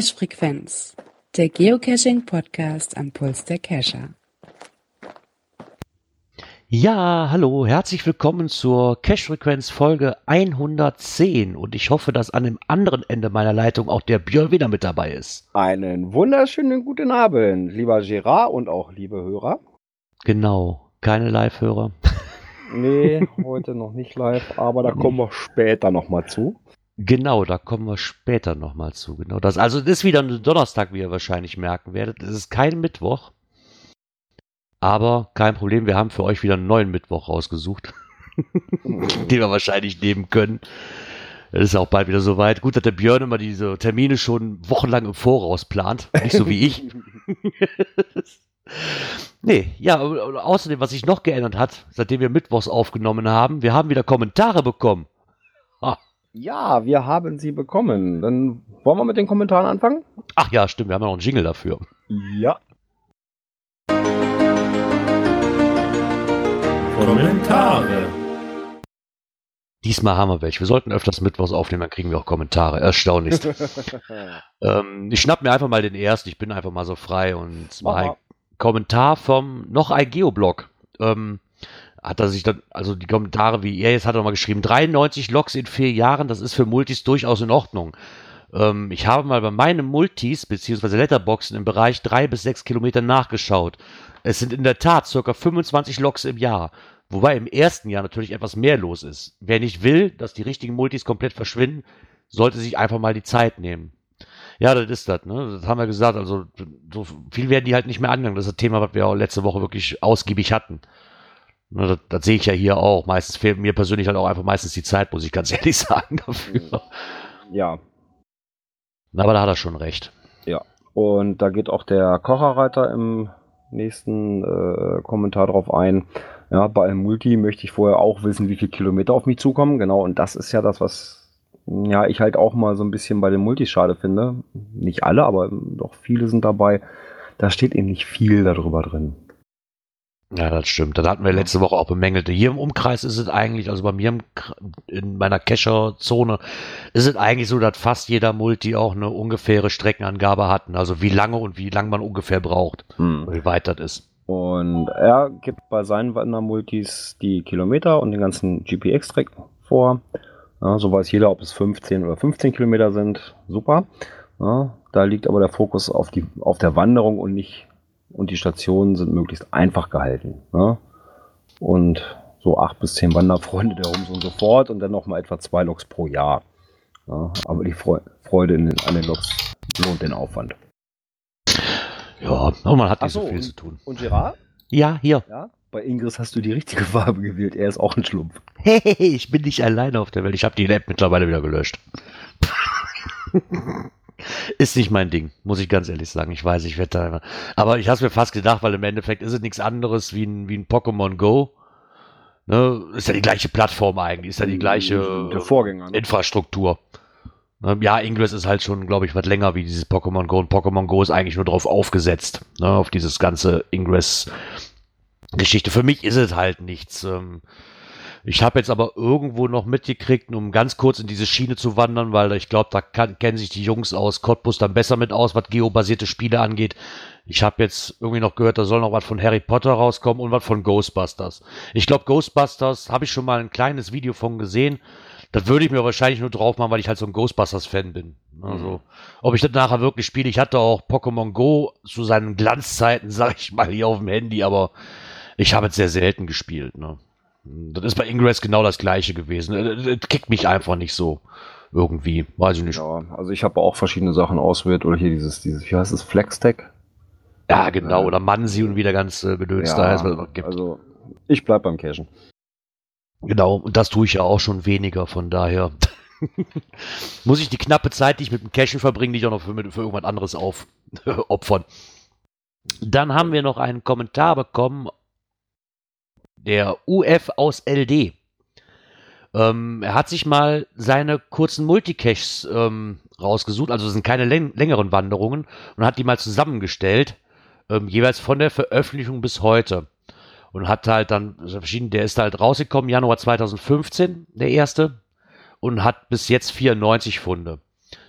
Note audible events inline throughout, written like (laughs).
Cache Frequenz, der Geocaching Podcast am Puls der Cacher. Ja, hallo, herzlich willkommen zur Cache Frequenz Folge 110 und ich hoffe, dass an dem anderen Ende meiner Leitung auch der Björn wieder mit dabei ist. Einen wunderschönen guten Abend, lieber Gerard und auch liebe Hörer. Genau, keine Live-Hörer. Nee, (laughs) heute noch nicht live, aber da kommen wir später nochmal zu. Genau, da kommen wir später nochmal zu. Genau das. Also, das ist wieder ein Donnerstag, wie ihr wahrscheinlich merken werdet. Es ist kein Mittwoch. Aber kein Problem, wir haben für euch wieder einen neuen Mittwoch rausgesucht, (laughs) den wir wahrscheinlich nehmen können. Es ist auch bald wieder soweit. Gut, dass der Björn immer diese Termine schon wochenlang im Voraus plant. Nicht so wie ich. (laughs) nee, ja, außerdem, was sich noch geändert hat, seitdem wir Mittwochs aufgenommen haben, wir haben wieder Kommentare bekommen. Ja, wir haben sie bekommen. Dann wollen wir mit den Kommentaren anfangen? Ach ja, stimmt, wir haben ja noch einen Jingle dafür. Ja. Kommentare. Diesmal haben wir welche. Wir sollten öfters Mittwochs aufnehmen, dann kriegen wir auch Kommentare. Erstaunlichst. (laughs) ähm, ich schnapp mir einfach mal den ersten. Ich bin einfach mal so frei und mal ein Kommentar vom noch ein Geoblog. Ähm, hat er sich dann, also die Kommentare, wie er jetzt hat er mal geschrieben, 93 Loks in vier Jahren, das ist für Multis durchaus in Ordnung. Ähm, ich habe mal bei meinen Multis, beziehungsweise Letterboxen im Bereich drei bis sechs Kilometer nachgeschaut. Es sind in der Tat circa 25 Loks im Jahr. Wobei im ersten Jahr natürlich etwas mehr los ist. Wer nicht will, dass die richtigen Multis komplett verschwinden, sollte sich einfach mal die Zeit nehmen. Ja, das ist das, ne? Das haben wir gesagt. Also, so viel werden die halt nicht mehr angegangen. Das ist das Thema, was wir auch letzte Woche wirklich ausgiebig hatten. Ne, das, das sehe ich ja hier auch. Meistens fehlt mir persönlich halt auch einfach meistens die Zeit, muss ich ganz (laughs) ehrlich sagen, dafür. Ja. Aber da hat er schon recht. Ja. Und da geht auch der Kocherreiter im nächsten äh, Kommentar drauf ein. Ja, bei einem Multi möchte ich vorher auch wissen, wie viele Kilometer auf mich zukommen. Genau, und das ist ja das, was ja ich halt auch mal so ein bisschen bei den Multis schade finde. Nicht alle, aber doch viele sind dabei. Da steht eben nicht viel darüber drin. Ja, das stimmt. Das hatten wir letzte Woche auch bemängelt. Hier im Umkreis ist es eigentlich, also bei mir im, in meiner Kescher-Zone, ist es eigentlich so, dass fast jeder Multi auch eine ungefähre Streckenangabe hat. Also wie lange und wie lange man ungefähr braucht, hm. wie weit das ist. Und er gibt bei seinen Wandermultis die Kilometer und den ganzen GPX-Strecken vor. Ja, so weiß jeder, ob es 15 oder 15 Kilometer sind. Super. Ja, da liegt aber der Fokus auf, die, auf der Wanderung und nicht und die Stationen sind möglichst einfach gehalten. Ne? Und so acht bis zehn Wanderfreunde der Rums und so fort und dann nochmal etwa zwei Loks pro Jahr. Ja, aber die Freude den, an den Loks lohnt den Aufwand. Ja, aber man hat nicht so, so viel und, zu tun. Und Gerard? Ja, hier. Ja, bei Ingris hast du die richtige Farbe gewählt. Er ist auch ein Schlumpf. Hey, ich bin nicht alleine auf der Welt. Ich habe die App mittlerweile wieder gelöscht. (laughs) Ist nicht mein Ding, muss ich ganz ehrlich sagen. Ich weiß, ich werde da immer. Aber ich habe es mir fast gedacht, weil im Endeffekt ist es nichts anderes wie ein, wie ein Pokémon Go. Ne? Ist ja die gleiche Plattform eigentlich, ist ja die gleiche Der Vorgänger, ne? Infrastruktur. Ne? Ja, Ingress ist halt schon, glaube ich, was länger wie dieses Pokémon Go. Und Pokémon Go ist eigentlich nur darauf aufgesetzt, ne? auf dieses ganze Ingress-Geschichte. Für mich ist es halt nichts. Ähm, ich habe jetzt aber irgendwo noch mitgekriegt, um ganz kurz in diese Schiene zu wandern, weil ich glaube, da kann, kennen sich die Jungs aus Cottbus dann besser mit aus, was geobasierte Spiele angeht. Ich habe jetzt irgendwie noch gehört, da soll noch was von Harry Potter rauskommen und was von Ghostbusters. Ich glaube, Ghostbusters habe ich schon mal ein kleines Video von gesehen. Das würde ich mir wahrscheinlich nur drauf machen, weil ich halt so ein Ghostbusters-Fan bin. Also, mhm. ob ich das nachher wirklich spiele, ich hatte auch Pokémon Go zu seinen Glanzzeiten, (laughs) sag ich mal, hier auf dem Handy, aber ich habe es sehr selten gespielt. Ne? Das ist bei Ingress genau das gleiche gewesen. Das kickt mich einfach nicht so. Irgendwie. Weiß ich nicht. Ja, also ich habe auch verschiedene Sachen auswählt. Oder hier dieses, dieses, wie heißt es, Flextech? Ja, genau. Äh, oder Mansi und wie der ganze Gedöns ja, da heißt, was es gibt. Also, ich bleib beim Cashen. Genau, und das tue ich ja auch schon weniger, von daher (laughs) muss ich die knappe Zeit, die ich mit dem Cashen verbringe, nicht auch noch für, für irgendwas anderes aufopfern. (laughs) Dann haben wir noch einen Kommentar bekommen der UF aus LD. Ähm, er hat sich mal seine kurzen Multicaches ähm, rausgesucht, also sind keine läng längeren Wanderungen, und hat die mal zusammengestellt, ähm, jeweils von der Veröffentlichung bis heute. Und hat halt dann verschieden, der ist halt rausgekommen, Januar 2015, der erste, und hat bis jetzt 94 Funde.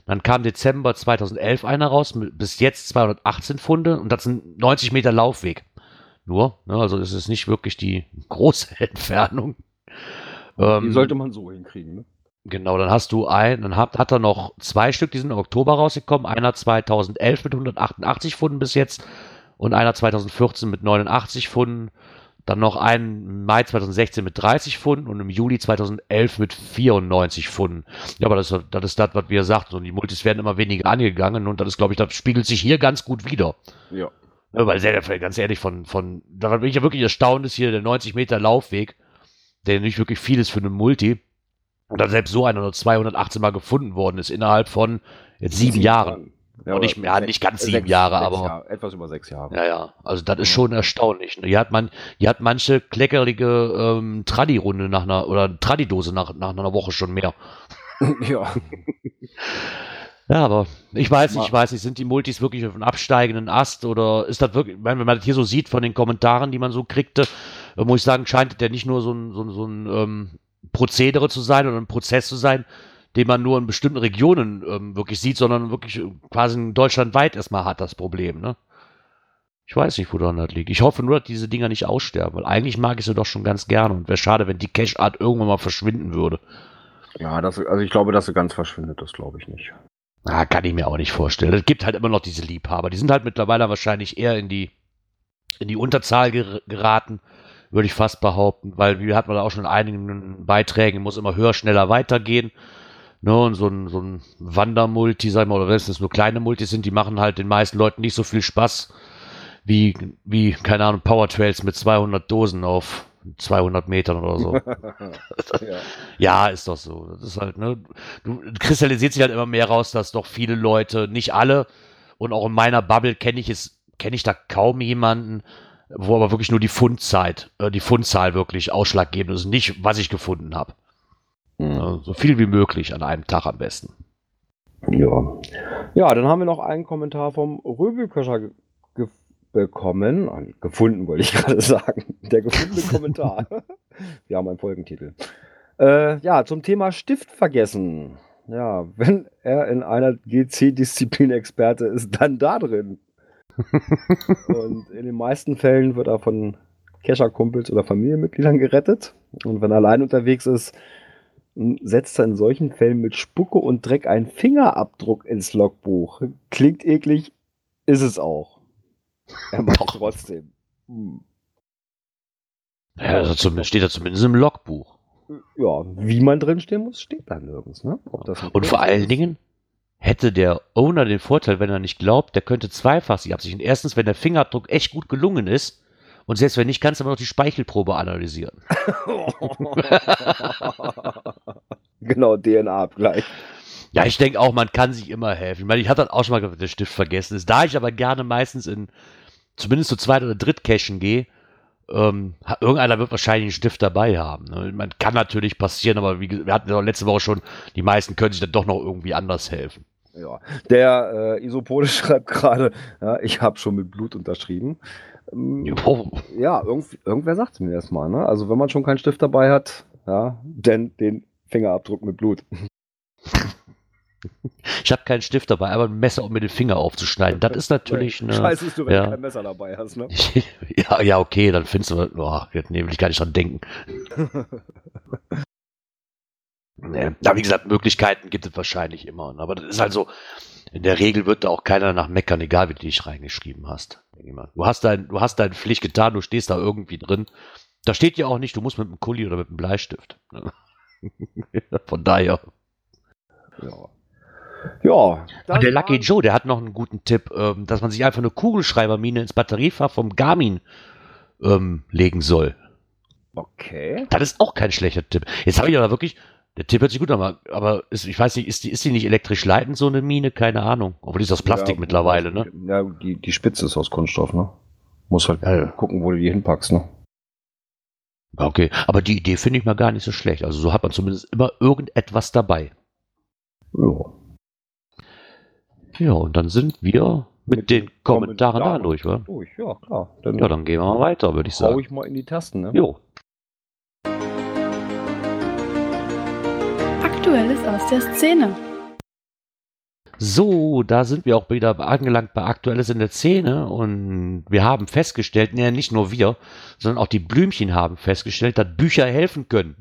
Dann kam Dezember 2011 einer raus, bis jetzt 218 Funde und das sind 90 Meter Laufweg. Nur, ne, also das ist nicht wirklich die (laughs) große Entfernung. Die Ähm, sollte man so hinkriegen, ne? Genau, dann hast du ein, dann hat, hat er noch zwei Stück, die sind im Oktober rausgekommen. Einer 2011 mit 188 Funden bis jetzt und einer 2014 mit 89 Funden. Dann noch einen im Mai 2016 mit 30 Funden und im Juli 2011 mit 94 Funden. Ja, aber das, das ist das, was wir sagten. Und die Multis werden immer weniger angegangen und das ist, glaube ich, das spiegelt sich hier ganz gut wieder. Ja. Ja, weil sehr, ganz ehrlich, von, von, da bin ich ja wirklich erstaunt, ist hier der 90 Meter Laufweg, der nicht wirklich viel ist für einen Multi. Und dann selbst so einer nur 218 Mal gefunden worden ist innerhalb von jetzt sieben Jahren. Ja, Und nicht- ja, nicht ganz sechs- sieben Jahre, sechs aber- Jahre, etwas über sechs Jahre. Ja, ja. Also das ist schon erstaunlich. ne? Hier hat man, hier hat manche kleckerige ähm, Tradi-Runde nach einer, oder Tradi-Dose nach, nach einer Woche schon mehr. (laughs) ja. (laughs) Ja, aber ich weiß ich weiß nicht, sind die Multis wirklich auf einem absteigenden Ast oder ist das wirklich, wenn man das hier so sieht von den Kommentaren, die man so kriegte, äh, muss ich sagen, scheint der nicht nur so ein, so ein, so ein ähm, Prozedere zu sein oder ein Prozess zu sein, den man nur in bestimmten Regionen ähm, wirklich sieht, sondern wirklich äh, quasi deutschlandweit erstmal hat das Problem, ne? Ich weiß nicht, woran das liegt. Ich hoffe nur, dass diese Dinger nicht aussterben, weil eigentlich mag ich sie doch schon ganz gerne und wäre schade, wenn die Cash-Art irgendwann mal verschwinden würde. Ja, das, also ich glaube, dass sie ganz verschwindet, das glaube ich nicht. Ah, kann ich mir auch nicht vorstellen. Es gibt halt immer noch diese Liebhaber. Die sind halt mittlerweile wahrscheinlich eher in die, in die Unterzahl ger geraten, würde ich fast behaupten, weil, wie hat man da auch schon in einigen Beiträgen, muss immer höher, schneller weitergehen. Ne, und so ein, so ein Wandermulti, sagen wir, oder wenn es nur kleine Multis sind, die machen halt den meisten Leuten nicht so viel Spaß wie, wie, keine Ahnung, Powertrails mit 200 Dosen auf 200 Metern oder so. (laughs) ja. Ja, ist doch so. Das ist halt, ne, du kristallisiert sich halt immer mehr raus, dass doch viele Leute, nicht alle, und auch in meiner Bubble kenne ich es, kenne ich da kaum jemanden, wo aber wirklich nur die Fundzeit, äh, die Fundzahl wirklich ausschlaggebend ist, nicht was ich gefunden habe. Hm. So viel wie möglich an einem Tag am besten. Ja. Ja, dann haben wir noch einen Kommentar vom Röbelköcher bekommen. Gefunden, wollte ich (laughs) gerade sagen. Der gefundene Kommentar. wir haben einen Folgentitel. Äh, ja, zum Thema Stift vergessen. Ja, wenn er in einer GC-Disziplin Experte ist, dann da drin. (laughs) Und in den meisten Fällen wird er von Kescher-Kumpels oder Familienmitgliedern gerettet. Und wenn er allein unterwegs ist, setzt er in solchen Fällen mit Spucke und Dreck einen Fingerabdruck ins Logbuch. Klingt eklig, ist es auch. (laughs) Er macht Doch. trotzdem. Hm. Ja, also zum, steht da zumindest im Logbuch. Ja, wie man drinstehen muss, steht da nirgends. Ne? Und vor allen. Dingen hätte der Owner den Vorteil, wenn er nicht glaubt, der könnte zweifach sich absichern. Erstens, wenn der Fingerabdruck echt gut gelungen ist. Und selbst wenn nicht, kannst du aber noch die Speichelprobe analysieren. (laughs) (laughs) genau, DNA-Abgleich. Ja, ich denke auch, man kann sich immer helfen. Ich meine, ich hatte das auch schon mal gesagt, der Stift vergessen ist. Da ich aber gerne meistens in zumindest zu zweit oder drittcachen gehe, ähm, irgendeiner wird wahrscheinlich einen Stift dabei haben. Ne? Man kann natürlich passieren, aber wie gesagt, wir hatten ja letzte Woche schon, die meisten können sich dann doch noch irgendwie anders helfen. Ja. Der äh, Isopode (laughs) schreibt gerade, ja, ich habe schon mit Blut unterschrieben. Ähm, Jo. Ja, irgend, irgendwer sagt es mir erstmal. Ne? Also wenn man schon keinen Stift dabei hat, ja, denn den Fingerabdruck mit Blut. (laughs) Ich habe keinen Stift dabei, aber ein Messer, um mir den Finger aufzuschneiden. Das ist natürlich eine. Scheiße ist du, wenn ja. du kein Messer dabei hast. Ne? (laughs) ja, ja, okay, dann findest du. Oh, jetzt nee, will ich gar nicht dran denken. (laughs) Nee. Ja, wie gesagt, Möglichkeiten gibt es wahrscheinlich immer. Aber das ist halt so, in der Regel wird da auch keiner nach meckern, egal wie du dich reingeschrieben hast. Du hast dein, du hast deine Pflicht getan, du stehst da irgendwie drin. Da steht ja auch nicht, du musst mit einem Kuli oder mit einem Bleistift. (laughs) Von daher. Ja. Ja. Und der Lucky Joe, der hat noch einen guten Tipp, ähm, dass man sich einfach eine Kugelschreibermine ins Batteriefach vom Garmin ähm, legen soll. Okay. Das ist auch kein schlechter Tipp. Jetzt habe ich aber wirklich, der Tipp hört sich gut an, aber, aber ist, ich weiß nicht, ist die, ist die nicht elektrisch leitend, so eine Mine? Keine Ahnung. Obwohl die ist aus Plastik Ja, mittlerweile, ne? Ja, die, die Spitze ist aus Kunststoff, ne? Muss halt Ja, ja. gucken, wo du die hinpackst, ne? Okay, aber die Idee finde ich mal gar nicht so schlecht. Also so hat man zumindest immer irgendetwas dabei. Ja. Ja, und dann sind wir mit, Mit den den Kommentaren da Kommentaren. durch, wa? Durch, ja, klar. Dann, Ja, dann gehen wir mal weiter, würde ich hau sagen. ich mal in die Tasten, ne? Jo. Aktuelles aus der Szene. So, da sind wir auch wieder angelangt bei Aktuelles in der Szene und wir haben festgestellt, nee, nicht nur wir, sondern auch die Blümchen haben festgestellt, dass Bücher helfen können.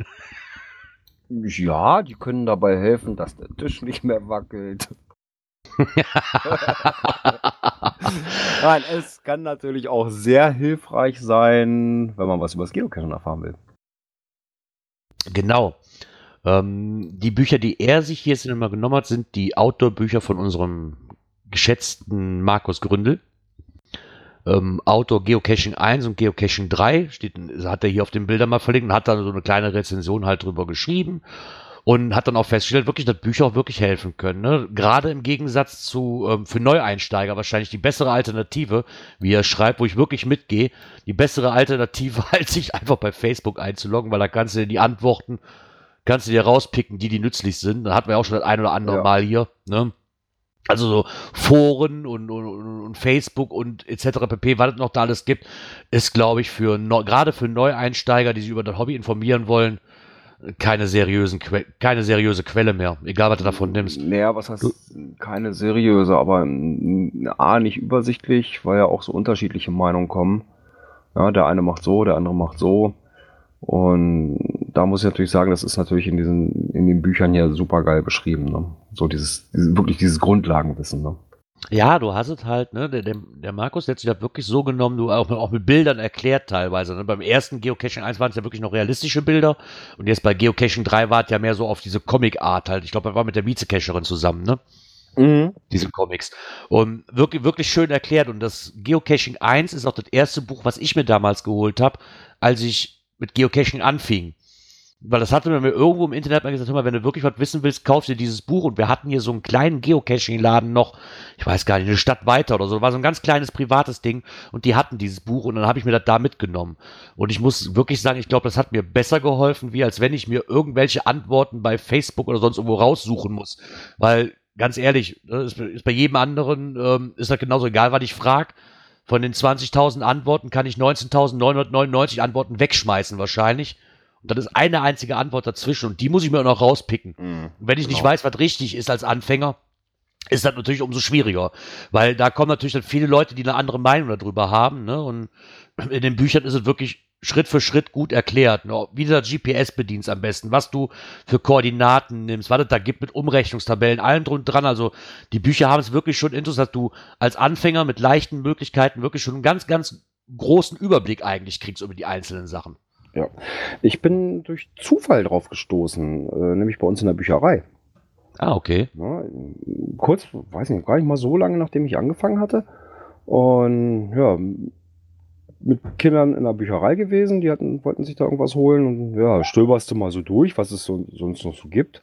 Ja, die können dabei helfen, dass der Tisch nicht mehr wackelt. (laughs) Nein, es kann natürlich auch sehr hilfreich sein, wenn man was über das Geocaching erfahren will. Genau. Ähm, die Bücher, die er sich hier jetzt immer genommen hat, sind die Outdoor-Bücher von unserem geschätzten Markus Gründel. Ähm, Outdoor Geocaching 1 und Geocaching 3 steht, hat er hier auf den Bildern mal verlinkt und hat dann so eine kleine Rezension halt drüber geschrieben und hat dann auch festgestellt, wirklich, dass Bücher auch wirklich helfen können. Ne? Gerade im Gegensatz zu ähm, für Neueinsteiger wahrscheinlich die bessere Alternative, wie er schreibt, wo ich wirklich mitgehe, die bessere Alternative, (laughs) als sich einfach bei Facebook einzuloggen, weil da kannst du dir die Antworten kannst du dir rauspicken, die, die nützlich sind. Da hatten wir auch schon das ein oder andere ja. Mal hier. Ne? Also so Foren und, und, und, Facebook und etc. pp, was es noch da alles gibt, ist, glaube ich, für gerade für Neueinsteiger, die sich über das Hobby informieren wollen, keine seriösen que keine seriöse Quelle mehr, egal was du davon nimmst. Naja, was heißt du? keine seriöse, aber A, nicht übersichtlich, weil ja auch so unterschiedliche Meinungen kommen. Ja, der eine macht so, der andere macht so. Und da muss ich natürlich sagen, das ist natürlich in diesen, in den Büchern hier super geil beschrieben. Ne? So dieses, dieses, wirklich dieses Grundlagenwissen. Ne? Ja, du hast es halt, ne? Der, der Markus der hat sich das wirklich so genommen, du auch, auch mit Bildern erklärt teilweise. Ne? Beim ersten Geocaching 1 waren es ja wirklich noch realistische Bilder und jetzt bei Geocaching 3 war es ja mehr so auf diese Comic-Art halt. Ich glaube, er war mit der Vizecacherin zusammen, ne? Mhm. Diese Comics. Und wirklich, wirklich schön erklärt. Und das Geocaching 1 ist auch das erste Buch, was ich mir damals geholt habe, als ich mit Geocaching anfing. Weil das hatte mir irgendwo im Internet mal gesagt, hör mal, wenn du wirklich was wissen willst, kauf dir dieses Buch. Und wir hatten hier so einen kleinen Geocaching-Laden noch, ich weiß gar nicht, eine Stadt weiter oder so. War so ein ganz kleines privates Ding. Und die hatten dieses Buch und dann habe ich mir das da mitgenommen. Und ich muss wirklich sagen, ich glaube, das hat mir besser geholfen, wie als wenn ich mir irgendwelche Antworten bei Facebook oder sonst irgendwo raussuchen muss. Weil, ganz ehrlich, ne, ist bei jedem anderen, ähm, ist das genauso egal, was ich frage von den 20.000 Antworten kann ich 19.999 Antworten wegschmeißen wahrscheinlich. Und dann ist eine einzige Antwort dazwischen und die muss ich mir auch noch rauspicken. Mhm, und wenn ich genau. nicht weiß, was richtig ist als Anfänger, ist das natürlich umso schwieriger. Weil da kommen natürlich dann viele Leute, die eine andere Meinung darüber haben. Ne? Und in den Büchern ist es wirklich Schritt für Schritt gut erklärt, ne? wie du das GPS bedienst am besten, was du für Koordinaten nimmst, was es da gibt mit Umrechnungstabellen, allem drum dran. Also die Bücher haben es wirklich schon interessant, dass du als Anfänger mit leichten Möglichkeiten wirklich schon einen ganz, ganz großen Überblick eigentlich kriegst über die einzelnen Sachen. Ja, ich bin durch Zufall drauf gestoßen, äh, nämlich bei uns in der Bücherei. Ah, okay. Ja, kurz, weiß nicht, gar nicht mal so lange, nachdem ich angefangen hatte. Und ja, mit Kindern in der Bücherei gewesen, die hatten, wollten sich da irgendwas holen und ja, stöberst du mal so durch, was es so, sonst noch so gibt.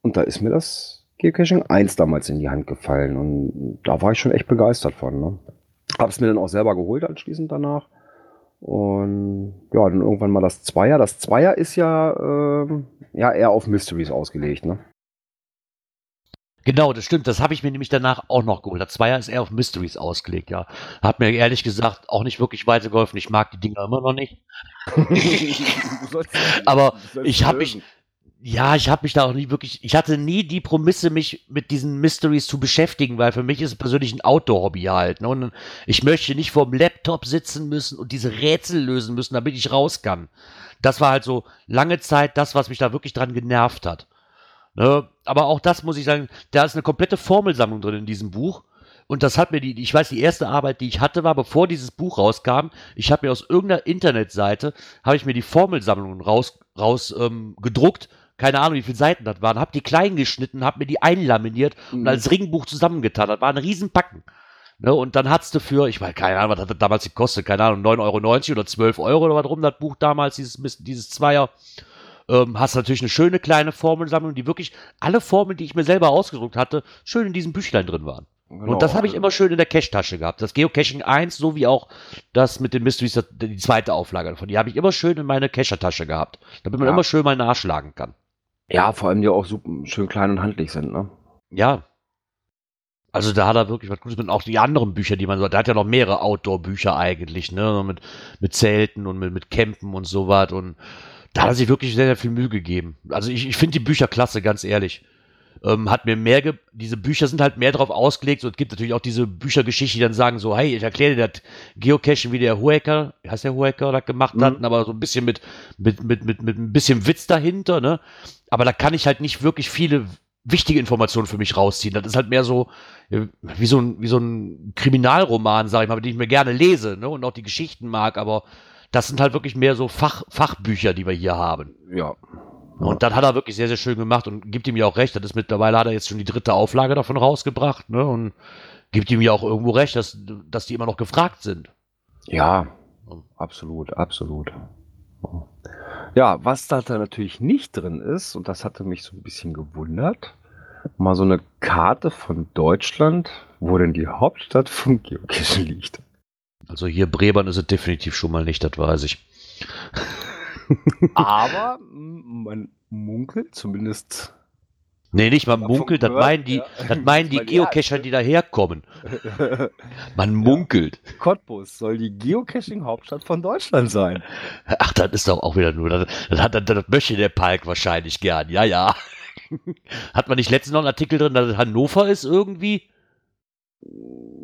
Und da ist mir das Geocaching 1 damals in die Hand gefallen und da war ich schon echt begeistert von. Ne? Hab's mir dann auch selber geholt anschließend danach. Und ja, dann irgendwann mal das Zweier. Das Zweier ist ja, äh, ja eher auf Mysteries ausgelegt, ne? Genau, das stimmt. Das habe ich mir nämlich danach auch noch geholt. Der Zweier ist eher auf Mysteries ausgelegt, ja. Hat mir ehrlich gesagt auch nicht wirklich weitergeholfen. Ich mag die Dinger immer noch nicht. (laughs) Aber ich habe mich, ja, ich habe mich da auch nie wirklich, ich hatte nie die Promisse, mich mit diesen Mysteries zu beschäftigen, weil für mich ist es persönlich ein Outdoor-Hobby halt. Ne? Und ich möchte nicht vorm Laptop sitzen müssen und diese Rätsel lösen müssen, damit ich raus kann. Das war halt so lange Zeit das, was mich da wirklich dran genervt hat. Ne? Aber auch das muss ich sagen, da ist eine komplette Formelsammlung drin in diesem Buch. Und das hat mir die, ich weiß, die erste Arbeit, die ich hatte, war, bevor dieses Buch rauskam. Ich habe mir aus irgendeiner Internetseite, habe ich mir die Formelsammlungen raus, raus ähm, gedruckt. Keine Ahnung, wie viele Seiten das waren. Habe die klein geschnitten, habe mir die einlaminiert mhm. und als Ringbuch zusammengetan. Das war ein Riesenpacken. Ne, und dann hat's du für, ich weiß keine Ahnung, was hat das damals gekostet, keine Ahnung, 9,90 Euro oder 12 Euro oder was rum, das Buch damals, dieses, dieses Zweier ähm, hast natürlich eine schöne kleine Formelsammlung, die wirklich alle Formeln, die ich mir selber ausgedruckt hatte, schön in diesem Büchlein drin waren. Genau. Und das habe ich immer schön in der Cache-Tasche gehabt. Das Geocaching 1 sowie auch das mit den Mysteries, die zweite Auflage davon. Die habe ich immer schön in meine Cacher-Tasche gehabt, damit man ja. immer schön mal nachschlagen kann. Ja, vor allem die auch super, schön klein und handlich sind, ne? Ja. Also da hat er wirklich was Gutes. Und auch die anderen Bücher, die man so, der hat ja noch mehrere Outdoor-Bücher eigentlich, ne? Mit, mit Zelten und mit, mit Campen und sowas und da hat er sich wirklich sehr, sehr viel Mühe gegeben. Also ich, ich finde die Bücher klasse, ganz ehrlich. Ähm, hat mir mehr, ge diese Bücher sind halt mehr darauf ausgelegt. So, es gibt natürlich auch diese Büchergeschichte, die dann sagen so, hey, ich erkläre dir das Geocachen, wie der Hueker, heißt der Hueker, das gemacht mhm. hat, aber so ein bisschen mit, mit, mit, mit, mit ein bisschen Witz dahinter, ne? Aber da kann ich halt nicht wirklich viele wichtige Informationen für mich rausziehen. Das ist halt mehr so, äh, wie so ein, wie so ein Kriminalroman, sag ich mal, den ich mir gerne lese, ne? Und auch die Geschichten mag, aber das sind halt wirklich mehr so Fach, Fachbücher, die wir hier haben. Ja. Und das hat er wirklich sehr, sehr schön gemacht und gibt ihm ja auch recht. Das ist mittlerweile hat er jetzt schon die dritte Auflage davon rausgebracht, ne? Und gibt ihm ja auch irgendwo recht, dass, dass die immer noch gefragt sind. Ja, absolut, absolut. Ja, was da natürlich nicht drin ist, und das hatte mich so ein bisschen gewundert, mal so eine Karte von Deutschland, wo denn die Hauptstadt von Geocaching (laughs) liegt. Also hier Brebern ist es definitiv schon mal nicht, das weiß ich. Aber man munkelt zumindest. Nee, nicht man munkelt, das meinen die, ja. das meinen die (laughs) Geocacher, die daherkommen. (laughs) Man munkelt. Ja. Cottbus soll die Geocaching-Hauptstadt von Deutschland sein. Ach, das ist doch auch wieder nur, das, das, das, das möchte der Palk wahrscheinlich gern. Ja, ja. (laughs) Hat man nicht letztens noch einen Artikel drin, dass Hannover ist irgendwie?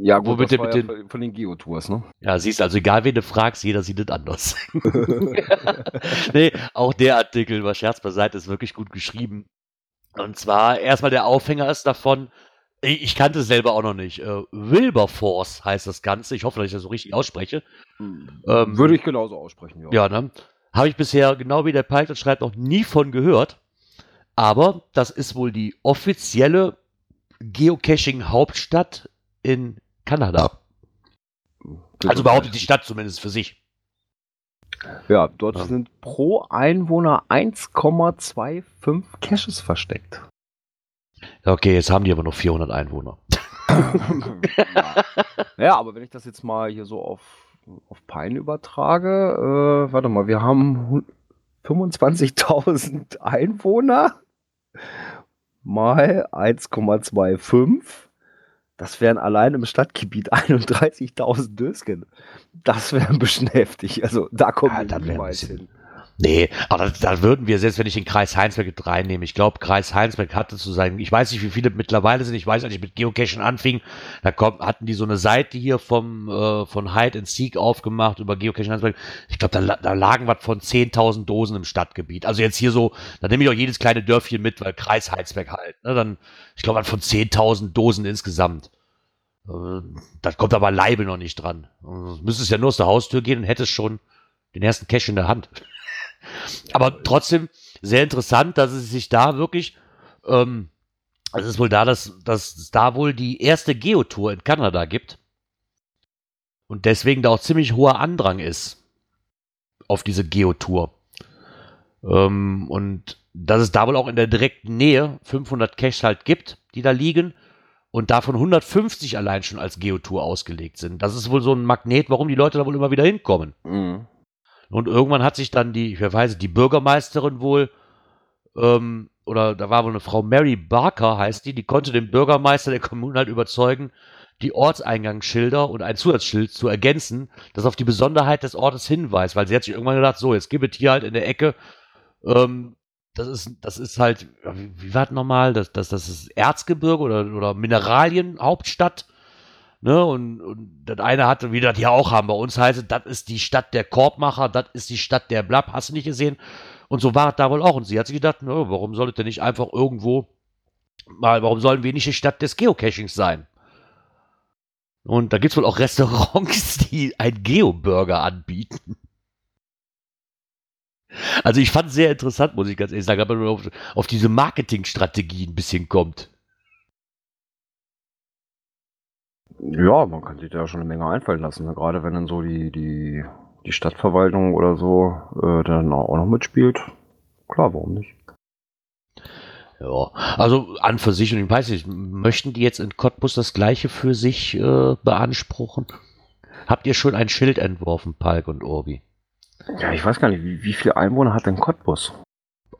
Ja, gut, den, mit den, ja von den Geotours, ne? Ja, siehst also, egal wen du fragst, jeder sieht es anders. (laughs) (laughs) nee, auch der Artikel, war Scherz beiseite, ist wirklich gut geschrieben. Und zwar, erstmal der Aufhänger ist davon, ich kannte es selber auch noch nicht. Äh, Wilberforce heißt das Ganze. Ich hoffe, dass ich das so richtig ausspreche. Hm. Ähm, Würde ich genauso aussprechen, ja. Ja, ne? Habe ich bisher, genau wie der Python schreibt, noch nie von gehört. Aber das ist wohl die offizielle Geocaching-Hauptstadt in Kanada. Also behauptet die Stadt zumindest für sich. Ja, dort ja. sind pro Einwohner 1,25 Caches versteckt. Okay, jetzt haben die aber noch 400 Einwohner. ja. (laughs) ja. aber wenn ich das jetzt mal hier so auf, auf Pein übertrage, äh, warte mal, wir haben 25.000 Einwohner mal 1,25 das wären allein im Stadtgebiet (laughs) 31.000 Dösken. Das wäre ein bisschen heftig. Also da kommen ja, niemals hin. Nee, aber da, würden wir, selbst wenn ich den Kreis Heinsberg mit reinnehme, ich glaube, Kreis Heinsberg hatte zu sein, ich weiß nicht, wie viele mittlerweile sind, ich weiß, als ich mit Geocaching anfing, da kommt, hatten die so eine Seite hier vom, äh, von Hide and Seek aufgemacht über Geocaching Heinsberg. Ich glaube, da, da lagen was von 10.000 Dosen im Stadtgebiet. Also jetzt hier so, da nehme ich auch jedes kleine Dörfchen mit, weil Kreis Heinsberg halt, ne, dann, ich glaube, was von 10.000 Dosen insgesamt. Äh, das kommt aber Leibe noch nicht dran. Also, müsstest ja nur aus der Haustür gehen und hättest schon den ersten Cache in der Hand. Aber trotzdem sehr interessant, dass es sich da wirklich, ähm, es ist wohl da, dass, dass es da wohl die erste Geotour in Kanada gibt. Und deswegen da auch ziemlich hoher Andrang ist auf diese Geotour. Ähm, und dass es da wohl auch in der direkten Nähe 500 Caches halt gibt, die da liegen und davon 150 allein schon als Geotour ausgelegt sind. Das ist wohl so ein Magnet, warum die Leute da wohl immer wieder hinkommen. Mhm. Und irgendwann hat sich dann die, ich weiß, die Bürgermeisterin wohl, ähm, oder da war wohl eine Frau Mary Barker, heißt die, die konnte den Bürgermeister der Kommune halt überzeugen, die Ortseingangsschilder und ein Zusatzschild zu ergänzen, das auf die Besonderheit des Ortes hinweist, weil sie hat sich irgendwann gedacht, so, jetzt gibt es hier halt in der Ecke, ähm, das ist, das ist halt, wie, wie war das nochmal, das, das, das ist Erzgebirge oder, oder Mineralienhauptstadt Ne, und, und das eine hatte, wie das hier auch haben, bei uns heißt es, das ist die Stadt der Korbmacher, das ist die Stadt der Blab, hast du nicht gesehen? Und so war es da wohl auch. Und sie hat sich gedacht, ne, warum soll es denn nicht einfach irgendwo mal, warum sollen wir nicht die Stadt des Geocachings sein? Und da gibt es wohl auch (laughs) Restaurants, die einen Geo-Burger anbieten. Also ich fand es sehr interessant, muss ich ganz ehrlich sagen, aber nur auf, auf diese Marketingstrategie ein bisschen kommt. Ja, man kann sich da schon eine Menge einfallen lassen, ne? gerade wenn dann so die, die, die Stadtverwaltung oder so äh, dann auch noch mitspielt. Klar, warum nicht? Ja, also an für sich, und ich weiß nicht, möchten die jetzt in Cottbus das gleiche für sich äh, beanspruchen? Habt ihr schon ein Schild entworfen, Palk und Orbi? Ja, ich weiß gar nicht, wie, wie viele Einwohner hat denn Cottbus?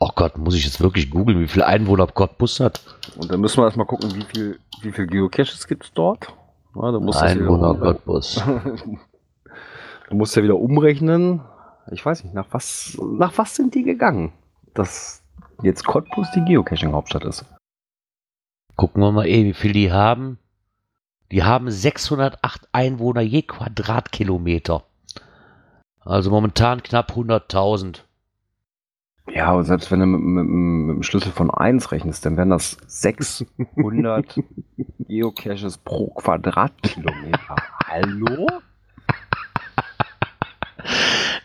Oh Gott, muss ich jetzt wirklich googeln, wie viele Einwohner Cottbus hat? Und dann müssen wir erstmal gucken, wie viel, wie viel Geocaches gibt es dort? Ja, du musst Einwohner Cottbus. du musst ja wieder umrechnen. Ich weiß nicht, nach was, nach was sind die gegangen? Dass jetzt Cottbus die Geocaching-Hauptstadt ist. Gucken wir mal eh, wie viel die haben. Die haben 608 Einwohner je Quadratkilometer. Also momentan knapp 100.000. Ja, aber selbst wenn du mit, mit, mit dem Schlüssel von 1 rechnest, dann wären das 600 (laughs) Geocaches pro Quadratkilometer. Hallo?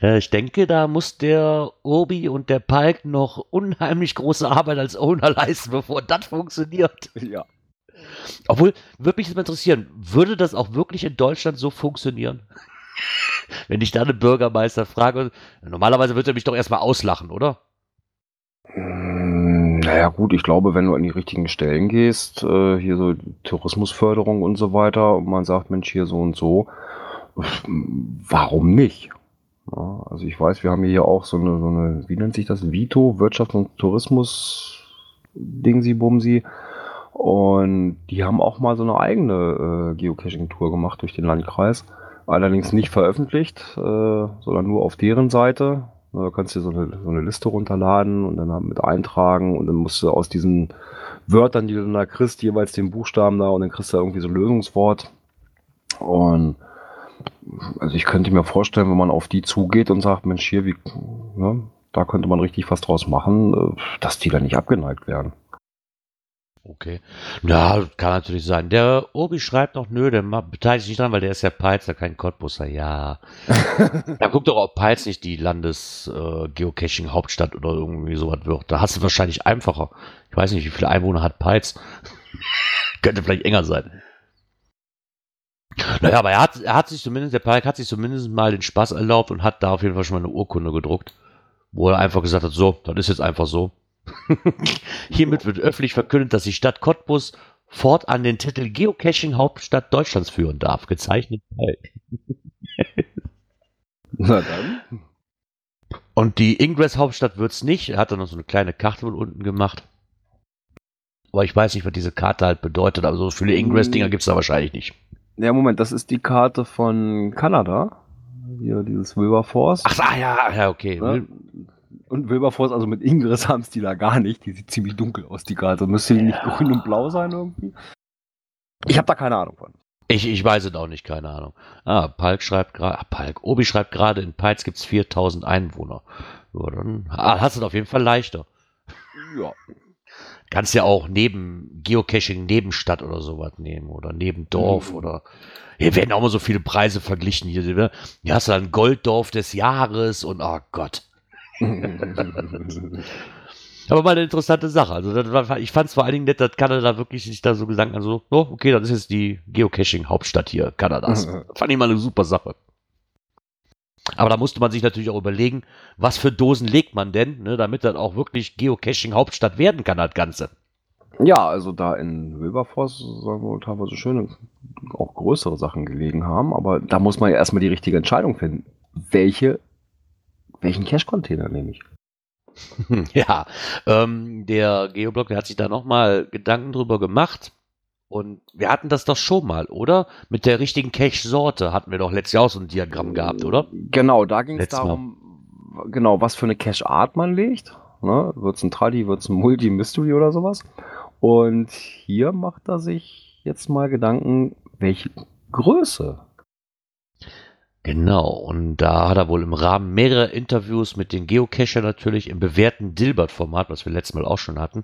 Ich denke, da muss der Obi und der Palk noch unheimlich große Arbeit als Owner leisten, bevor das funktioniert. Ja. Obwohl, würde mich das mal interessieren, würde das auch wirklich in Deutschland so funktionieren? (laughs) Wenn ich da einen Bürgermeister frage, normalerweise wird er mich doch erstmal auslachen, oder? Mm, Naja gut, ich glaube, wenn du an die richtigen Stellen gehst, äh, hier so Tourismusförderung und so weiter, und man sagt, Mensch, hier so und so, warum nicht? Also ich weiß, wir haben hier auch so eine, so eine, wie nennt sich das, Vito, Wirtschaft und Tourismus Dingsi Bumsi. Und die haben auch mal so eine eigene äh, Geocaching-Tour gemacht durch den Landkreis. Allerdings nicht veröffentlicht, äh, sondern nur auf deren Seite. Na, Da kannst du dir so eine, so eine Liste runterladen und dann mit eintragen und dann musst du aus diesen Wörtern, die du da kriegst, jeweils den Buchstaben da und dann kriegst du da irgendwie so ein Lösungswort. Und also ich könnte mir vorstellen, wenn man auf die zugeht und sagt, Mensch, hier, wie, ne, da könnte man richtig was draus machen, äh, dass die da nicht abgeneigt werden. Okay. Ja, kann natürlich sein. Der Obi schreibt noch, nö, der beteiligt sich nicht dran, weil der ist ja Peitzer, kein Cottbusser. Ja. (laughs) ja, guck doch, ob Peitz nicht die Landes-Geocaching-Hauptstadt oder irgendwie sowas wird. Da hast du wahrscheinlich einfacher. Ich weiß nicht, wie viele Einwohner hat Peitz. (laughs) Könnte vielleicht enger sein. Naja, aber er hat, er hat sich zumindest, der Park hat sich zumindest mal den Spaß erlaubt und hat da auf jeden Fall schon mal eine Urkunde gedruckt, wo er einfach gesagt hat, so, das ist jetzt einfach so. (laughs) Hiermit wird öffentlich verkündet, dass die Stadt Cottbus fortan den Titel Geocaching Hauptstadt Deutschlands führen darf. Gezeichnet. (laughs) Na dann. Und die Ingress Hauptstadt wird's nicht. Er hat dann noch so eine kleine Karte wohl unten gemacht. Aber ich weiß nicht, was diese Karte halt bedeutet. Aber so viele Ingress-Dinger gibt's da wahrscheinlich nicht. Ja, Moment, das ist die Karte von Kanada. Hier, dieses Wilberforce. Ach, ah, ja, ja, okay. Ne? Und Wilberforce, also mit Ingress (laughs) haben es die da gar nicht. Die sieht ziemlich dunkel aus, die Karte. Müsste die nicht grün und blau sein irgendwie? Ich habe da keine Ahnung von. Ich, ich weiß es auch nicht, keine Ahnung. Ah, Palk schreibt gerade, ah, Palk, Obi schreibt gerade, in Peitz gibt's 4000 Einwohner. Ja, dann ah, hast du es auf jeden Fall leichter. Ja. Kannst ja auch neben Geocaching Nebenstadt oder sowas nehmen oder neben Dorf Mhm. oder hier werden auch mal so viele Preise verglichen hier. ne? Hier hast du dann Golddorf des Jahres und oh Gott. (laughs) Aber mal eine interessante Sache. Also war, ich fand es vor allen Dingen nett, dass Kanada wirklich sich da so gesagt hat, so, oh, okay, das ist jetzt die Geocaching-Hauptstadt hier Kanadas. fand ich mal eine super Sache. Aber da musste man sich natürlich auch überlegen, was für Dosen legt man denn, ne, damit das auch wirklich Geocaching-Hauptstadt werden kann, das Ganze. ja, also da in Wilberforce sollen wohl teilweise schöne, auch größere Sachen gelegen haben. Aber da muss man ja erstmal die richtige Entscheidung finden. Welche, welchen Cache-Container nehme ich? (laughs) Ja, ähm, der Geoblock, der hat sich da nochmal Gedanken drüber gemacht. Und wir hatten das doch schon mal, oder? Mit der richtigen Cache-Sorte hatten wir doch letztes Jahr auch so ein Diagramm gehabt, oder? Genau, da ging es Mal. darum, genau, was für eine Cache-Art man legt. Ne? Wird es ein Tradi, wird es ein Multi-Mystery oder sowas. Und hier macht er sich jetzt mal Gedanken, welche Größe. Genau, und da hat er wohl im Rahmen mehrerer Interviews mit den Geocacher natürlich im bewährten Dilbert-Format, was wir letztes Mal auch schon hatten,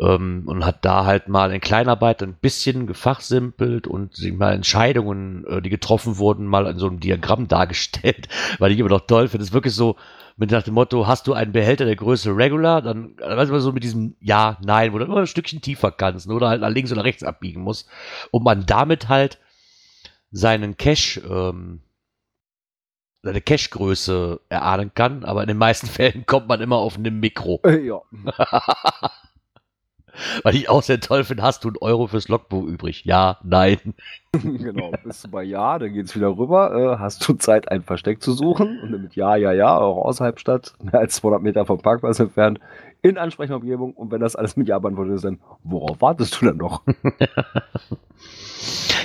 ähm, und hat da halt mal in Kleinarbeit ein bisschen gefachsimpelt und sich mal Entscheidungen, äh, die getroffen wurden, mal in so einem Diagramm (laughs) dargestellt, weil ich immer noch toll finde. Es ist wirklich so mit nach dem Motto, hast du einen Behälter der Größe Regular, dann, äh, weißt du, so mit diesem Ja, Nein, wo du immer ein Stückchen tiefer kannst oder halt nach links oder rechts abbiegen musst und man damit halt seinen Cache, ähm, seine Cache-Größe erahnen kann, aber in den meisten (laughs) Fällen kommt man immer auf einem Mikro. Äh, ja. (laughs) Weil ich auch sehr toll finde, hast du einen Euro fürs Logbuch übrig? Ja, nein. (laughs) genau. Bist du bei Ja, dann geht's wieder rüber. Äh, hast du Zeit, ein Versteck zu suchen? Und dann mit Ja, Ja, Ja, auch außerhalb Stadt, mehr als 200 Meter vom Parkplatz entfernt, in ansprechender Umgebung. Und wenn das alles mit Ja beantwortet ist, dann worauf wartest du denn noch?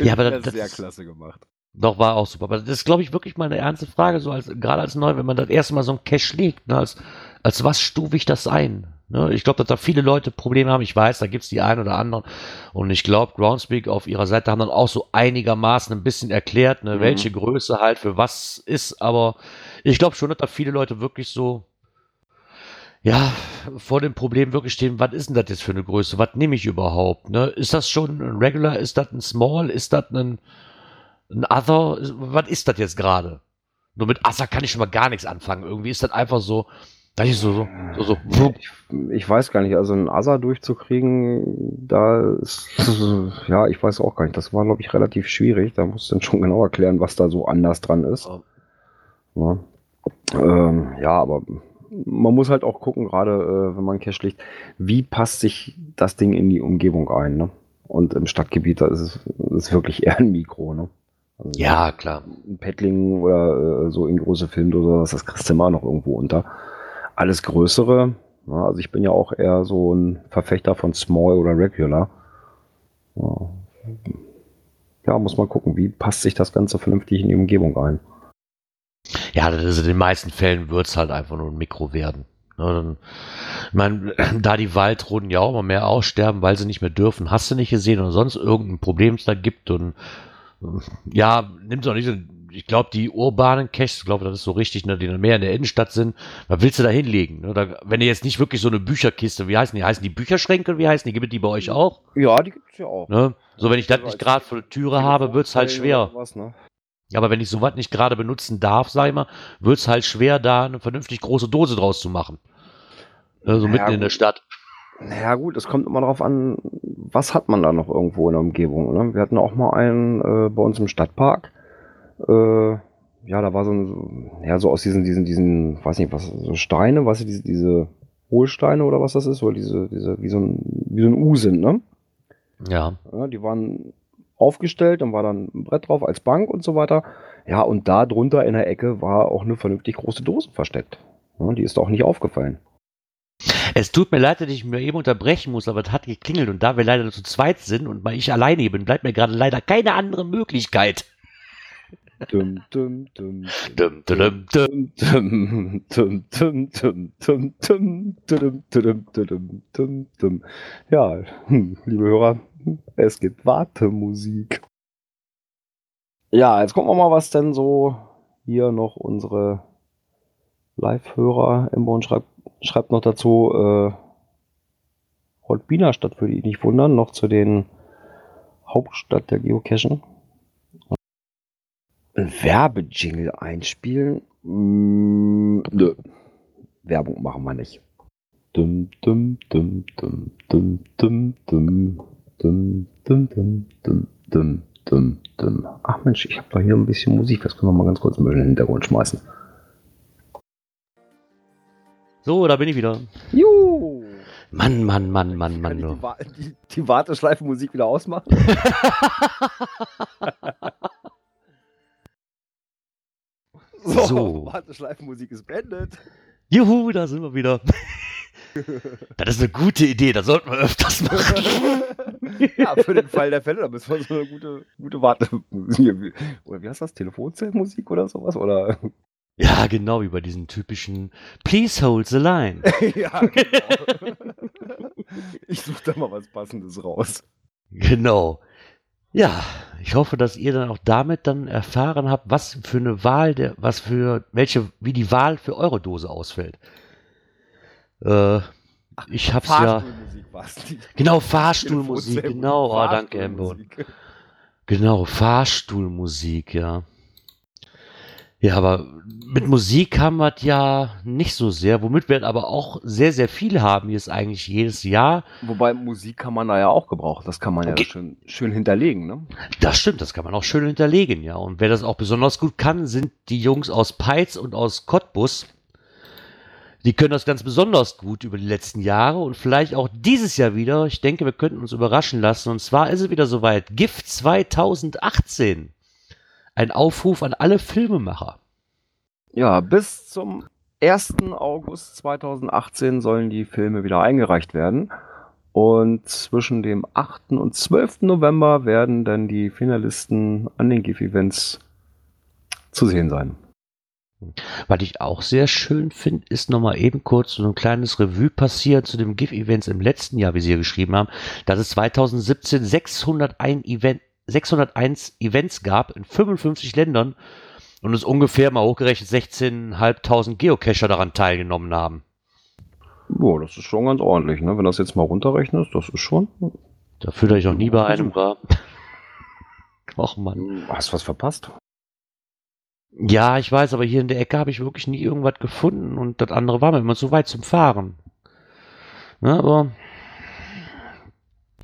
Ja, aber das das- ist sehr klasse gemacht. Doch, war auch super. Aber das ist, glaube ich, wirklich mal eine ernste Frage, so als, gerade als neu, wenn man das erste Mal so ein Cache legt, ne, als, als was stufe ich das ein? Ne? Ich glaube, dass da viele Leute Probleme haben. Ich weiß, da gibt es die einen oder anderen. Und ich glaube, Groundspeak auf ihrer Seite haben dann auch so einigermaßen ein bisschen erklärt, ne, mhm. welche Größe halt für was ist. Aber ich glaube schon, dass da viele Leute wirklich so, ja, vor dem Problem wirklich stehen, was ist denn das jetzt für eine Größe? Was nehme ich überhaupt? Ne? Ist das schon ein Regular? Ist das ein Small? Ist das ein, ein Other? Was ist das jetzt gerade? Nur mit Other kann ich schon mal gar nichts anfangen. Irgendwie ist das einfach so, da ist so, so, so, so. Ich, ich, weiß gar nicht, also ein Asa durchzukriegen, da ist, (laughs) ja, ich weiß auch gar nicht. Das war, glaube ich, relativ schwierig. Da musst du dann schon genau erklären, was da so anders dran ist. Ja, ähm, ja aber man muss halt auch gucken, gerade äh, wenn man Cache legt, wie passt sich das Ding in die Umgebung ein. Ne? Und im Stadtgebiet, da ist es ist wirklich eher ein Mikro. Ne? Also ja, klar. Ein Paddling oder äh, so in große Filmdose, das kriegst du immer noch irgendwo unter. Alles Größere, ja, ne? also ich bin ja auch eher so ein Verfechter von Small oder Regular. Ja. ja, muss man gucken, wie passt sich das Ganze vernünftig in die Umgebung ein. Ja, das ist in den meisten Fällen wird es halt einfach nur ein Mikro werden. Ne, ich meine, (clears throat) da die Waldrunden ja auch immer mehr aussterben, weil sie nicht mehr dürfen, hast du nicht gesehen oder sonst irgendein Problem es da gibt und ja, nimmt es auch nicht so, ich glaube, die urbanen Caches, ich glaube, das ist so richtig, ne, die dann mehr in der Innenstadt sind, was willst du da hinlegen? Ne? Da, wenn ihr jetzt nicht wirklich so eine Bücherkiste, wie heißen die? Heißen die Bücherschränke? Wie heißen die? Gibt es die bei euch auch? Ja, die gibt es ja auch. Ne? So, wenn ich das nicht gerade vor der Türe habe, wird es halt schwer. Was, ne? Aber wenn ich sowas nicht gerade benutzen darf, sag ich mal, wird es halt schwer, da eine vernünftig große Dose draus zu machen. So also mitten ja, in der Stadt. Naja gut, es kommt immer darauf an, was hat man da noch irgendwo in der Umgebung. Ne? Wir hatten auch mal einen äh, bei uns im Stadtpark. Äh, ja, da war so ein, ja, so aus diesen, diesen, diesen, weiß nicht, was, so Steine, du, diese, diese Hohlsteine oder was das ist, oder diese, diese, wie so ein, wie so ein U sind, ne? Ja. ja. Die waren aufgestellt, dann war dann ein Brett drauf als Bank und so weiter. Ja, und da drunter in der Ecke war auch eine vernünftig große Dose versteckt. Ja, die ist auch nicht aufgefallen. Es tut mir leid, dass ich mir eben unterbrechen muss, aber es hat geklingelt und da wir leider zu zweit sind und weil ich alleine bin, bleibt mir gerade leider keine andere Möglichkeit. Dum, dum, dum, dum, dum, dum, dum, dum, dum, dum, dum, dum, dum, dum, dum, dum, dum. Ja, liebe Hörer, es gibt Wartemusik. Ja, jetzt gucken wir mal, was denn so hier noch unsere Live-Hörer im Bonn schreibt, schreibt noch dazu, äh, Holtbiner Stadt würde ich nicht wundern, noch zu den Hauptstadt der Geocachen. Ein Werbejingle einspielen? Mm, nö. Werbung machen wir nicht. Dum, dum, dum, dum, dum, dum, dum. Dum, dum, dum, dum, dum, dum, dum. Ach Mensch, ich habe da hier ein bisschen Musik. Das können wir mal ganz kurz ein bisschen in den Hintergrund schmeißen. So, da bin ich wieder. Juhu! Mann, Mann, Mann, Mann, Mann. Die, Wa die, die Warteschleife-Musik wieder ausmachen? (laughs) so, so. Warteschleifen-Musik ist beendet. Juhu, da sind wir wieder. (laughs) Das ist eine gute Idee, das sollten wir öfters machen. (laughs) ja, für den Fall der Fälle, da müssen wir so eine gute, gute Warte. Oder wie heißt das? Telefonzellmusik oder sowas? Oder? Ja, genau, wie bei diesen typischen Please hold the line. (laughs) ja, genau. Ich suche da mal was Passendes raus. Genau. Ja, ich hoffe, dass ihr dann auch damit dann erfahren habt, was für eine Wahl der, was für, welche, wie die Wahl für eure Dose ausfällt. Äh, ich hab's ja. Genau, Fahrstuhlmusik, genau. Oh, danke, Embon. Genau, Fahrstuhlmusik, ja. Ja, aber mit Musik haben wir ja nicht so sehr, womit wir aber auch sehr, sehr viel haben, hier ist eigentlich jedes Jahr. Wobei Musik kann man da ja auch gebrauchen, das kann man ja schön, schön hinterlegen, ne? Das stimmt, das kann man auch schön hinterlegen, ja. Und wer das auch besonders gut kann, sind die Jungs aus Peitz und aus Cottbus. Die können das ganz besonders gut über die letzten Jahre und vielleicht auch dieses Jahr wieder. Ich denke, wir könnten uns überraschen lassen. Und zwar ist es wieder soweit. Gift 2018. Ein Aufruf an alle Filmemacher. Ja, bis zum 1. August 2018 sollen die Filme wieder eingereicht werden. Und zwischen dem 8. und 12. November werden dann die Finalisten an den GIF-Events zu sehen sein. Was ich auch sehr schön finde, ist nochmal eben kurz so ein kleines Revue passiert zu den GIF-Events im letzten Jahr, wie Sie hier geschrieben haben, dass es 2017 601, Event, 601 Events gab in 55 Ländern und es ungefähr mal hochgerechnet 16.500 Geocacher daran teilgenommen haben. Boah, das ist schon ganz ordentlich, ne? Wenn das jetzt mal runterrechnest, das ist schon. Dafür, dass ich noch nie bei einem war. (laughs) Och Mann. Hast du was verpasst? Ja, ich weiß, aber hier in der Ecke habe ich wirklich nie irgendwas gefunden und das andere war mir immer zu weit zum Fahren. Ne, aber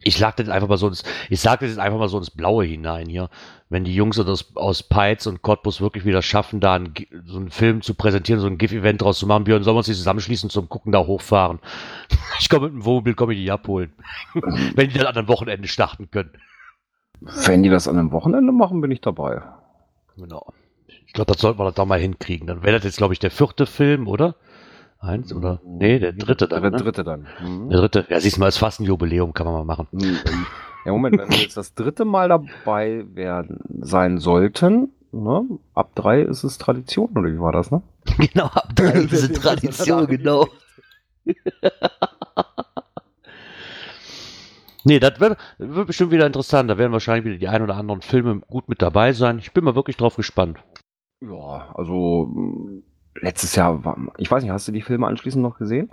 ich lag das einfach mal so ins, ich sag das jetzt einfach mal so ins Blaue hinein hier. Wenn die Jungs das aus Peitz und Cottbus wirklich wieder schaffen, da einen, so einen Film zu präsentieren, so ein GIF-Event draus zu machen, Björn, sollen wir uns die zusammenschließen zum Gucken da hochfahren. (laughs) Ich komme mit dem Wohnmobil, komme ich die abholen. (laughs) Wenn die dann an einem Wochenende starten können. Wenn die das an einem Wochenende machen, bin ich dabei. Genau. Ich glaube, das sollten wir da mal hinkriegen. Dann wäre das jetzt, glaube ich, der vierte Film, oder? Eins oder? Nee, der dritte dann. Der ne? dritte dann. Mhm. Der dritte. Ja, siehst du mal, ist fast ein Jubiläum, kann man mal machen. Ja, Moment, wenn wir jetzt das dritte Mal dabei werden sein sollten, ne? ab drei ist es Tradition, oder wie war das, ne? (laughs) genau, ab drei ist es (laughs) Tradition, genau. (laughs) nee, das wird, wird bestimmt wieder interessant. Da werden wahrscheinlich wieder die ein oder anderen Filme gut mit dabei sein. Ich bin mal wirklich drauf gespannt. Ja, also letztes Jahr war, ich weiß nicht, hast du die Filme anschließend noch gesehen?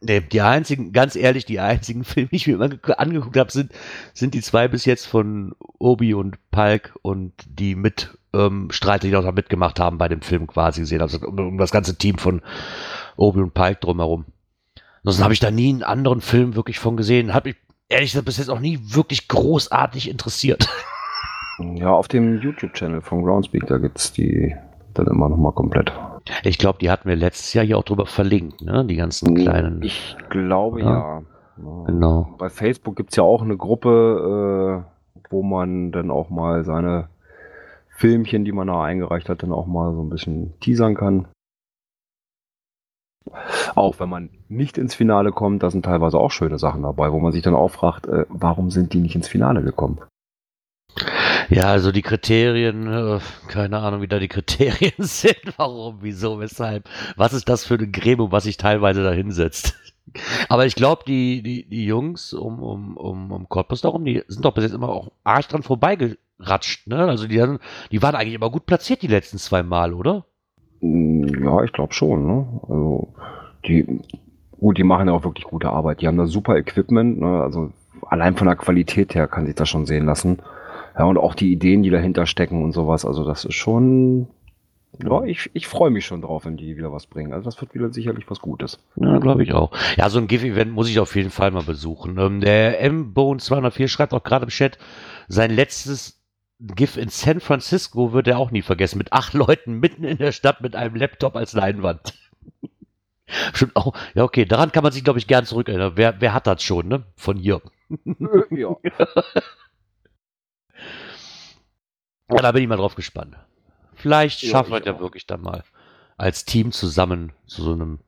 Nee, die einzigen, ganz ehrlich, die einzigen (laughs) Filme, die ich mir immer ge- angeguckt habe, sind, sind die zwei bis jetzt von Obi und Palk und die mit ähm, Streiter, die auch da mitgemacht haben bei dem Film quasi gesehen. Also um, um das ganze Team von Obi und Palk drumherum. Ansonsten habe ich da nie einen anderen Film wirklich von gesehen. Hat mich ehrlich gesagt bis jetzt auch nie wirklich großartig interessiert. (laughs) Ja, auf dem YouTube-Channel von Groundspeak, da gibt's die dann immer noch mal komplett. Ich glaube, die hatten wir letztes Jahr hier auch drüber verlinkt, ne? Die ganzen kleinen. Ich glaube Ja. ja. ja. genau. Bei Facebook gibt's ja auch eine Gruppe, äh, wo man dann auch mal seine Filmchen, die man da eingereicht hat, dann auch mal so ein bisschen teasern kann. Auch wenn man nicht ins Finale kommt, da sind teilweise auch schöne Sachen dabei, wo man sich dann auch fragt, äh, warum sind die nicht ins Finale gekommen? Ja, also die Kriterien, äh, keine Ahnung, wie da die (laughs) Kriterien sind. Warum, wieso, weshalb? Was ist das für eine Gremium, was sich teilweise da hinsetzt? (laughs) Aber ich glaube, die, die, die Jungs um, um, um, um Cottbus darum, die sind doch bis jetzt immer auch arg dran vorbeigeratscht, ne? Also die, haben- die waren eigentlich immer gut platziert die letzten zwei Mal, oder? Mm, Ja, ich glaube schon. Ne? Also die, gut, die machen ja auch wirklich gute Arbeit. Die haben da super Equipment. Ne? Also allein von der Qualität her kann sich das schon sehen lassen. Ja, und auch die Ideen, die dahinter stecken und sowas. Also das ist schon. Ja, ich, ich freue mich schon drauf, wenn die wieder was bringen. Also das wird wieder sicherlich was Gutes. Ja, glaube ich auch. Ja, so ein GIF-Event muss ich auf jeden Fall mal besuchen. Ähm, der M-Bone204 schreibt auch gerade im Chat, sein letztes GIF in San Francisco wird er auch nie vergessen. Mit acht Leuten mitten in der Stadt mit einem Laptop als Leinwand. (laughs) Stimmt auch. Ja, okay, daran kann man sich, glaube ich, gern zurückerinnern. Wer, wer hat das schon, ne? Von hier. ja. (laughs) Ja, da bin ich mal drauf gespannt. Vielleicht schaffen wir es ja wirklich dann mal als Team zusammen zu so einem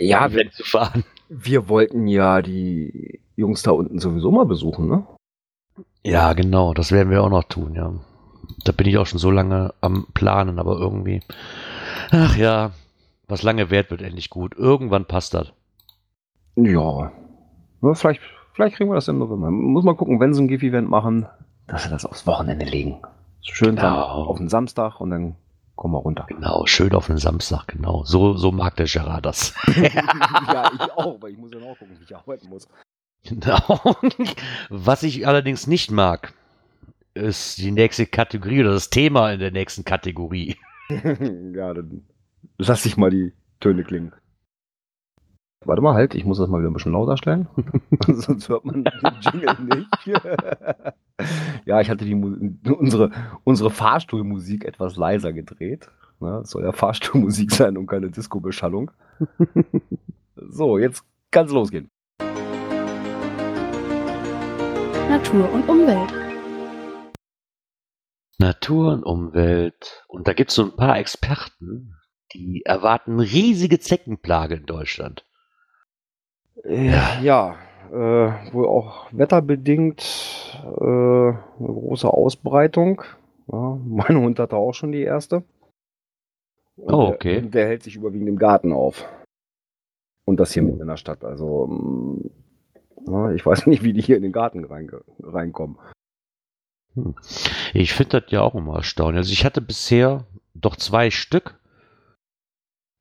Ja, wir, Event zu fahren. wir wollten ja die Jungs da unten sowieso mal besuchen, ne? Ja, genau, das werden wir auch noch tun, ja. Da bin ich auch schon so lange am Planen, aber irgendwie. Ach ja, was lange währt, wird endlich gut. Irgendwann passt das. Ja. vielleicht, vielleicht kriegen wir das im November. Muss mal gucken, wenn sie ein GIF-Event machen, dass wir das aufs Wochenende legen. Schön Genau. auf den Samstag und dann kommen wir runter. Genau, schön auf den Samstag, genau. So, so mag der Gerard das. (laughs) (laughs) ja, ich auch, weil ich muss ja noch gucken, wie ich arbeiten muss. Genau. (laughs) Was ich allerdings nicht mag, ist die nächste Kategorie oder das Thema in der nächsten Kategorie. ja, dann lass dich mal die Töne klingen. Warte mal, halt, ich muss das mal wieder ein bisschen lauter stellen. (laughs) (laughs) Sonst hört man den Jingle nicht. (laughs) ja, ich hatte die unsere, unsere Fahrstuhlmusik etwas leiser gedreht. Ne, Es soll ja Fahrstuhlmusik sein und keine Disco-Beschallung. so, jetzt kann's losgehen. Natur und Umwelt. Natur und Umwelt. Und da gibt es so ein paar Experten, die erwarten riesige Zeckenplage in Deutschland. Ja, ja äh, wohl auch wetterbedingt äh, eine große Ausbreitung. Ja, (laughs) mein Hund hatte auch schon die erste. Und Oh, der- okay. und Der, hält sich überwiegend im Garten auf. Und das hier mitten in der Stadt. Also, mm, ja, ich weiß (laughs) nicht, wie die hier in den Garten reinge- reinkommen. Ich finde das ja auch immer erstaunlich. Also ich hatte bisher doch zwei Stück.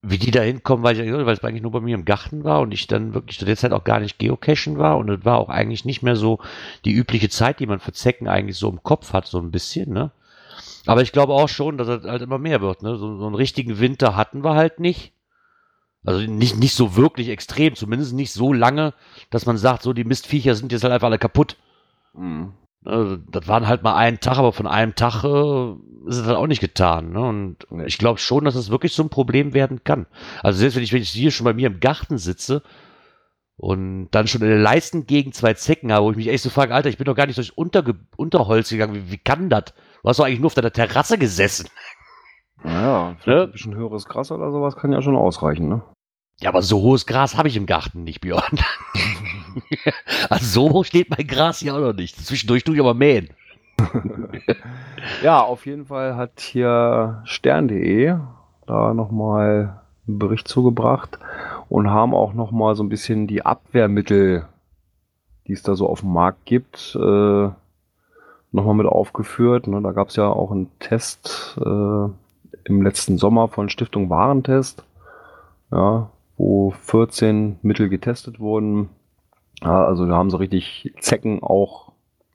Wie die da hinkommen, weiß ich weil es eigentlich nur bei mir im Garten war und ich dann wirklich zu der Zeit auch gar nicht geocachen war und es war auch eigentlich nicht mehr so die übliche Zeit, die man für Zecken eigentlich so im Kopf hat, so ein bisschen, ne? Aber ich glaube auch schon, dass es halt immer mehr wird, ne? So, so einen richtigen Winter hatten wir halt nicht. Also nicht, nicht so wirklich extrem, zumindest nicht so lange, dass man sagt, so die Mistviecher sind jetzt halt einfach alle kaputt. Mhm. Ne, Das waren halt mal einen Tag, aber von einem Tag äh, ist es halt auch nicht getan. Ne? Und ich glaube schon, dass es wirklich so ein Problem werden kann. Also selbst wenn ich, wenn ich hier schon bei mir im Garten sitze und dann schon in der Leistengegend zwei Zecken habe, wo ich mich echt so frage, Alter, ich bin doch gar nicht durch Unterge Unterholz gegangen. Wie, wie kann das? Du hast doch eigentlich nur auf deiner Terrasse gesessen. Naja, Ne? ein bisschen höheres Gras oder sowas kann ja schon ausreichen, ne? Ja, aber so hohes Gras habe ich im Garten nicht, Björn. (laughs) (laughs) also so steht mein Gras hier auch noch nicht. Zwischendurch tue ich aber mähen. (laughs) Ja, auf jeden Fall hat hier stern.de da nochmal einen Bericht zugebracht und haben auch nochmal so ein bisschen die Abwehrmittel, die es da so auf dem Markt gibt, äh, nochmal mit aufgeführt. Ne, da gab es ja auch einen Test äh, im letzten Sommer von Stiftung Warentest, ja, wo 14 Mittel getestet wurden. Ja, also da haben sie richtig Zecken auch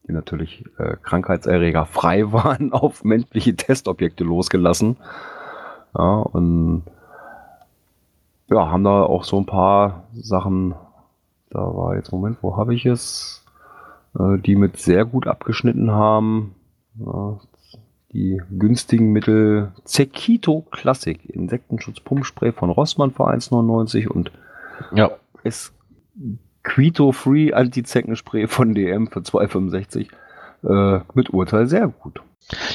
die natürlich äh, Krankheitserreger frei (laughs) waren, auf menschliche Testobjekte losgelassen. Ja, und ja, haben da auch so ein paar Sachen, da war jetzt, Moment, wo habe ich es? Äh, die mit sehr gut abgeschnitten haben. Ja, die günstigen Mittel Zekito Classic, Insektenschutz Pumpspray von Rossmann für 1,99 und Ja. es Quito Free Anti-Zeckenspray von DM für 2,65 äh, mit Urteil sehr gut.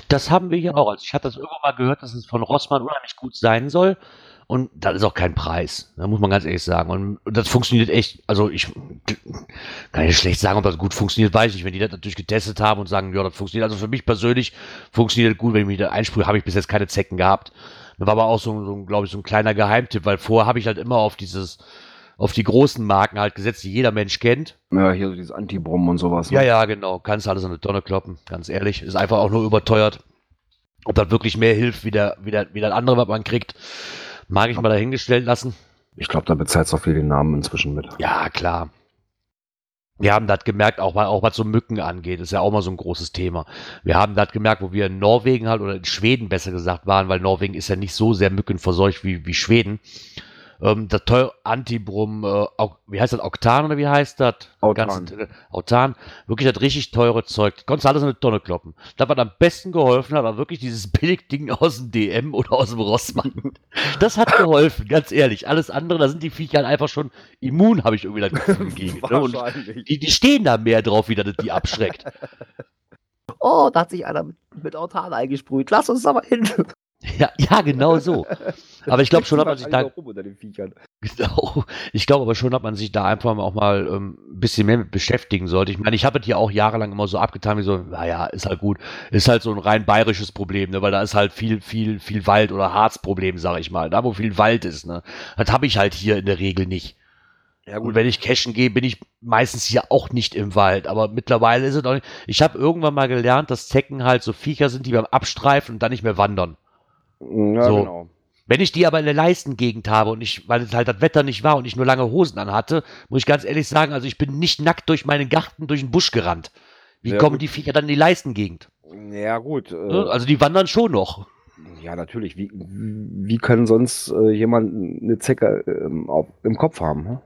Das haben wir hier auch. Also ich hatte das irgendwann mal gehört, dass es von Rossmann unheimlich gut sein soll. Und das ist auch kein Preis. Da muss man ganz ehrlich sagen. Und das funktioniert echt. Also ich kann nicht schlecht sagen, ob das gut funktioniert, weiß ich nicht. Wenn die das natürlich getestet haben und sagen, ja, das funktioniert. Also für mich persönlich funktioniert das gut. Wenn ich mich da einsprühe, habe ich bis jetzt keine Zecken gehabt. Das war aber auch so, so glaube ich, so ein kleiner Geheimtipp, weil vorher habe ich halt immer auf dieses, auf die großen Marken halt gesetzt, die jeder Mensch kennt. Ja, hier so dieses Antibrom und sowas. ne? Ja, ja, genau. Kannst alles an eine Tonne kloppen, ganz ehrlich. Ist einfach auch nur überteuert. Ob das wirklich mehr hilft, wie, der, wie, der, wie das andere, was man kriegt, mag ich mal dahingestellt lassen. Ich glaube, da bezahlt auch viel den Namen inzwischen mit. Ja, klar. Wir haben das gemerkt, auch, mal- auch was so Mücken angeht, ist ja auch mal so ein großes Thema. Wir haben das gemerkt, wo wir in Norwegen halt, oder in Schweden besser gesagt waren, weil Norwegen ist ja nicht so sehr mückenverseucht wie, wie Schweden. Ähm, das teure Antibrum, äh, wie heißt das, Oktan oder wie heißt das? Autan. Ganz- Autan, wirklich das richtig teure Zeug. Das konntest du alles in eine Tonne kloppen. Das, was am besten geholfen hat, war wirklich dieses Billigding aus dem DM oder aus dem Rossmann. Das hat geholfen, ganz ehrlich. Alles andere, da sind die Viecher halt einfach schon immun, habe ich irgendwie das (laughs) Gefühl gegen. Ne? Die, die stehen da mehr drauf, wie das die abschreckt. (laughs) Oh, da hat sich einer mit, mit Autan eingesprüht. Lass uns aber hin. (laughs) Ja, ja, genau so. Aber ich glaube (laughs) schon, hat man sich da, genau, ich glaube aber schon, hat man sich da einfach auch mal ähm, ein bisschen mehr mit beschäftigen sollte. Ich meine, ich habe es hier auch jahrelang immer so abgetan, wie so, naja, ist halt gut. Ist halt so ein rein bayerisches Problem, ne? weil da ist halt viel, viel, viel Wald oder Harzproblem, sage ich mal. Da, wo viel Wald ist, ne? Das habe ich halt hier in der Regel nicht. Ja, Und wenn ich cashen gehe, bin ich meistens hier auch nicht im Wald. Aber mittlerweile ist es auch nicht. Ich habe irgendwann mal gelernt, dass Zecken halt so Viecher sind, die beim Abstreifen und dann nicht mehr wandern. Ja, So. genau. Wenn ich die aber in der Leistengegend habe und ich, weil es halt das Wetter nicht war und ich nur lange Hosen anhatte, muss ich ganz ehrlich sagen, also ich bin nicht nackt durch meinen Garten, durch den Busch gerannt. Wie Sehr kommen gut. die Viecher dann in die Leistengegend? Ja, gut. Äh, Ne? Also die wandern schon noch. ja, natürlich. Wie, wie kann sonst äh, jemand eine Zecke ähm, auf, im Kopf haben? Hm?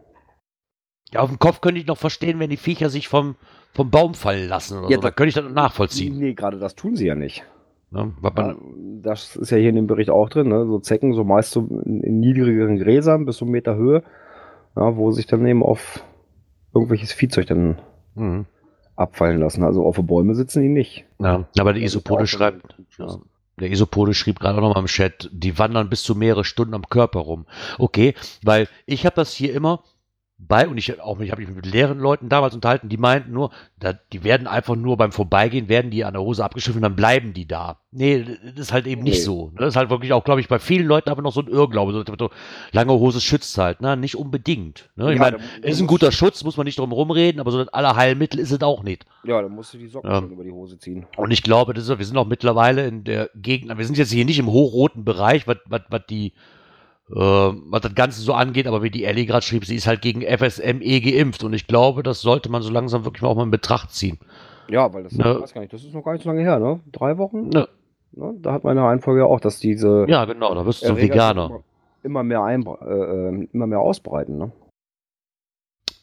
Ja, auf dem Kopf könnte ich noch verstehen, wenn die Viecher sich vom, vom Baum fallen lassen oder Ja, so. Da könnte ich das noch nachvollziehen. Nee, gerade das tun sie ja nicht. Ne? Ja, das ist ja hier in dem Bericht auch drin, ne? so Zecken, so meist so in, in niedrigeren Gräsern bis einen Meter Höhe, ja, wo sich dann eben auf irgendwelches Viehzeug dann Mhm. abfallen lassen. Also auf Bäume sitzen die nicht. Ja, aber der Isopode schreibt, ja, der Isopode schrieb gerade auch noch mal im Chat, die wandern bis zu mehrere Stunden am Körper rum. Okay, weil ich habe das hier immer, bei, und ich auch ich habe mich mit leeren Leuten damals unterhalten, die meinten nur, da, die werden einfach nur beim Vorbeigehen, werden die an der Hose abgeschliffen und dann bleiben die da. Nee, das ist halt eben nicht Nee. so. Das ist halt wirklich auch, glaube ich, bei vielen Leuten einfach noch so ein Irrglaube. So, so, lange Hose schützt halt, ne? Nicht unbedingt. Ne? Ich Ja, meine, ist ein guter Schutz, muss man nicht drum rumreden, aber so das aller Heilmittel ist es auch nicht. Ja, dann musst du die Socken Ja. schon über die Hose ziehen. Und ich glaube, das ist, wir sind auch mittlerweile in der Gegend, wir sind jetzt hier nicht im hochroten Bereich, was, die, was das Ganze so angeht, aber wie die Ellie gerade schrieb, sie ist halt gegen FSME geimpft und ich glaube, das sollte man so langsam wirklich mal auch mal in Betracht ziehen. Ja, weil das, Ne. ich weiß gar nicht, das ist noch gar nicht so lange her, ne? Drei Wochen? Ne, Ne? Da hat meine Reihenfolge auch, dass diese ja, genau, da wirst du Erreger Veganer. Immer, mehr äh, äh, immer mehr ausbreiten, ne?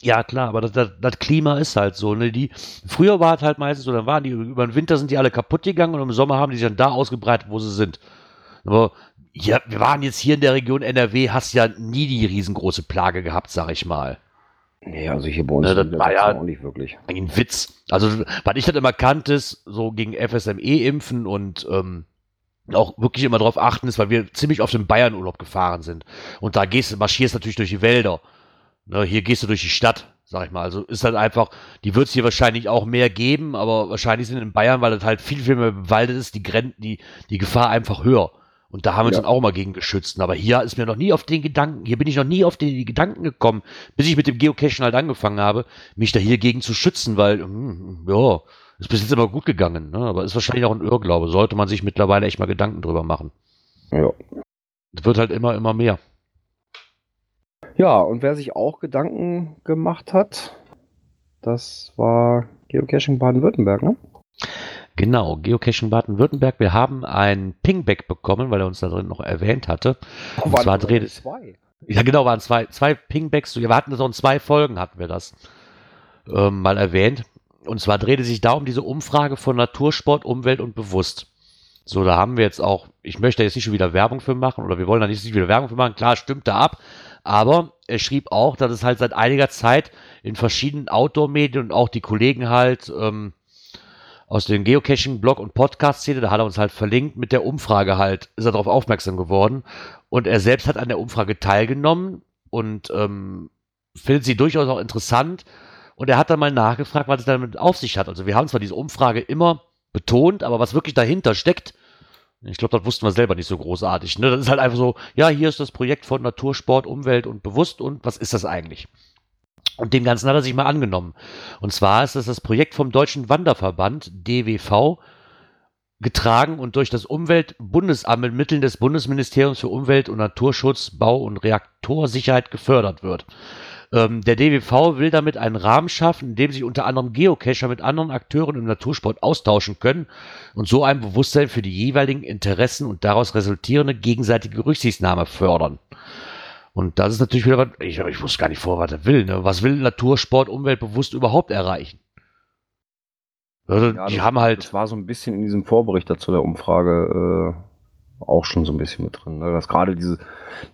Ja, klar, aber das, das, das Klima ist halt so. Ne? Die, früher war es halt meistens so, dann waren die, über den Winter sind die alle kaputt gegangen und im Sommer haben die sich dann da ausgebreitet, wo sie sind. Aber ja, wir waren jetzt hier in der Region NRW, hast ja nie die riesengroße Plage gehabt, sag ich mal. Nee, also hier bei uns Ne, das in war ja- auch nicht wirklich. Ein Witz. Also, was ich halt immer kannte, ist so gegen FSME impfen und ähm, auch wirklich immer darauf achten ist, weil wir ziemlich oft im Bayernurlaub gefahren sind. Und da gehst du, marschierst natürlich durch die Wälder. Ne, hier gehst du durch die Stadt, sag ich mal. Also ist halt einfach, die wird es hier wahrscheinlich auch mehr geben, aber wahrscheinlich sind in Bayern, weil das halt viel, viel mehr bewaldet ist, die, Gren die, die Gefahr einfach höher. Und da haben wir uns Ja. dann auch mal gegen geschützt. Aber hier ist mir noch nie auf den Gedanken, hier bin ich noch nie auf die Gedanken gekommen, bis ich mit dem Geocachen halt angefangen habe, mich da hier gegen zu schützen, weil, hm, ja, ist bis jetzt immer gut gegangen, ne? aber ist wahrscheinlich auch ein Irrglaube. Sollte man sich mittlerweile echt mal Gedanken drüber machen. Ja. Das wird halt immer, immer mehr. Ja, und wer sich auch Gedanken gemacht hat, das war Geocaching Baden-Württemberg, ne? Genau, Geocaching Baden-Württemberg. Wir haben ein Pingback bekommen, weil er uns da drin noch erwähnt hatte. Und waren zwar dreht es. zwei. Ja, genau, waren zwei, zwei Pingbacks. Wir hatten das auch in zwei Folgen, hatten wir das ähm, mal erwähnt. Und zwar drehte sich da um diese Umfrage von Natursport, Umwelt und Bewusst. So, da haben wir jetzt auch, ich möchte jetzt nicht schon wieder Werbung für machen oder wir wollen da nicht wieder Werbung für machen. Klar, stimmt da ab. Aber er schrieb auch, dass es halt seit einiger Zeit in verschiedenen Outdoor-Medien und auch die Kollegen halt ähm, aus dem Geocaching-Blog und Podcast-Szene, da hat er uns halt verlinkt, mit der Umfrage halt, ist er darauf aufmerksam geworden. Und er selbst hat an der Umfrage teilgenommen und ähm, findet sie durchaus auch interessant. Und er hat dann mal nachgefragt, was es damit auf sich hat. Also wir haben zwar diese Umfrage immer betont, aber was wirklich dahinter steckt, ich glaube, das wussten wir selber nicht so großartig. Ne? Das ist halt einfach so, ja, hier ist das Projekt von Natursport, Umwelt und Bewusst und was ist das eigentlich? Und dem Ganzen hat er sich mal angenommen. Und zwar ist das das Projekt vom Deutschen Wanderverband, DWV, getragen und durch das Umweltbundesamt mit Mitteln des Bundesministeriums für Umwelt und Naturschutz, Bau und Reaktorsicherheit gefördert wird. Ähm, der DWV will damit einen Rahmen schaffen, in dem sich unter anderem Geocacher mit anderen Akteuren im Natursport austauschen können und so ein Bewusstsein für die jeweiligen Interessen und daraus resultierende gegenseitige Rücksichtnahme fördern. Und das ist natürlich wieder was, ich, ich wusste gar nicht vor, was er will. Ne? Was will Natursport umweltbewusst überhaupt erreichen? Also, Ja, die das, haben halt. Das war so ein bisschen in diesem Vorbericht dazu der Umfrage äh, auch schon so ein bisschen mit drin. Ne? Dass gerade diese,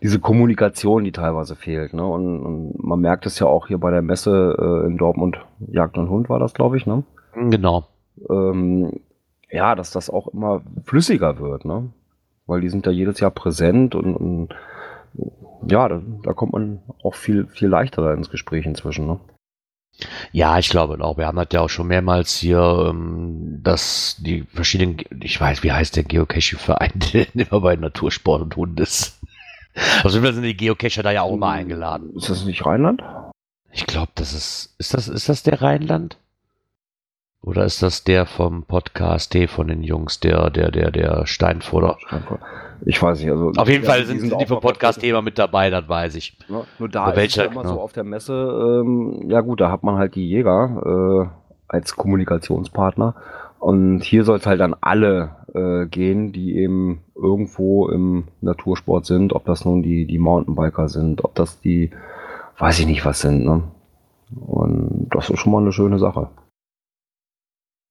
diese Kommunikation, die teilweise fehlt. Ne? Und, und man merkt es ja auch hier bei der Messe äh, in Dortmund, Jagd und Hund war das, glaube ich, ne? Genau. ähm, ja, dass das auch immer flüssiger wird, ne? Weil die sind da jedes Jahr präsent und, und ja, da, da kommt man auch viel, viel leichter ins Gespräch inzwischen, ne? Ja, ich glaube auch. Wir haben das ja auch schon mehrmals hier, ähm, dass die verschiedenen, ich weiß, wie heißt der Geocaching-Verein, (laughs) der immer bei Natursport und Hund ist. Also sind die Geocacher da ja auch immer eingeladen. Ist das nicht Rheinland? Ich glaube, das ist, ist das, ist das der Rheinland? Oder ist das der vom Podcast D von den Jungs, der, der, der, der Steinfurter? Ich weiß nicht. Also Auf jeden ja, Fall sind, sind die vom Podcast immer mit dabei, das weiß ich. Ne? Nur da Bei ist welcher, ja immer genau. so auf der Messe, ähm, ja gut, da hat man halt die Jäger äh, als Kommunikationspartner. Und hier soll es halt an alle äh, gehen, die eben irgendwo im Natursport sind, ob das nun die, die Mountainbiker sind, ob das die, weiß ich nicht was sind. Ne? Und das ist schon mal eine schöne Sache.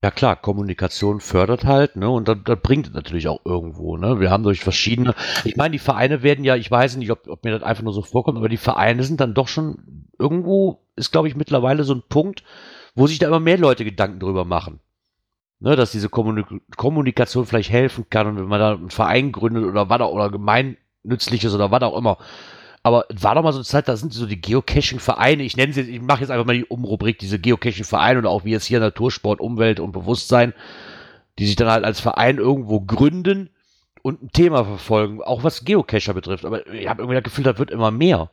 Ja klar, Kommunikation fördert halt, ne? Und das, das bringt es natürlich auch irgendwo, ne? Wir haben durch verschiedene, ich meine, die Vereine werden ja, ich weiß nicht, ob, ob mir das einfach nur so vorkommt, aber die Vereine sind dann doch schon, irgendwo ist, glaube ich, mittlerweile so ein Punkt, wo sich da immer mehr Leute Gedanken drüber machen. Ne, dass diese Kommunik Kommunikation vielleicht helfen kann und wenn man da einen Verein gründet oder was auch, oder gemeinnützliches oder was auch immer. Aber war doch mal so eine Zeit, da sind so die Geocaching-Vereine, ich nenne sie ich mache jetzt einfach mal die Umrubrik, diese Geocaching-Vereine oder auch wie es hier Natursport, Umwelt und Bewusstsein, die sich dann halt als Verein irgendwo gründen und ein Thema verfolgen, auch was Geocacher betrifft. Aber ich habe irgendwie das Gefühl, da wird immer mehr,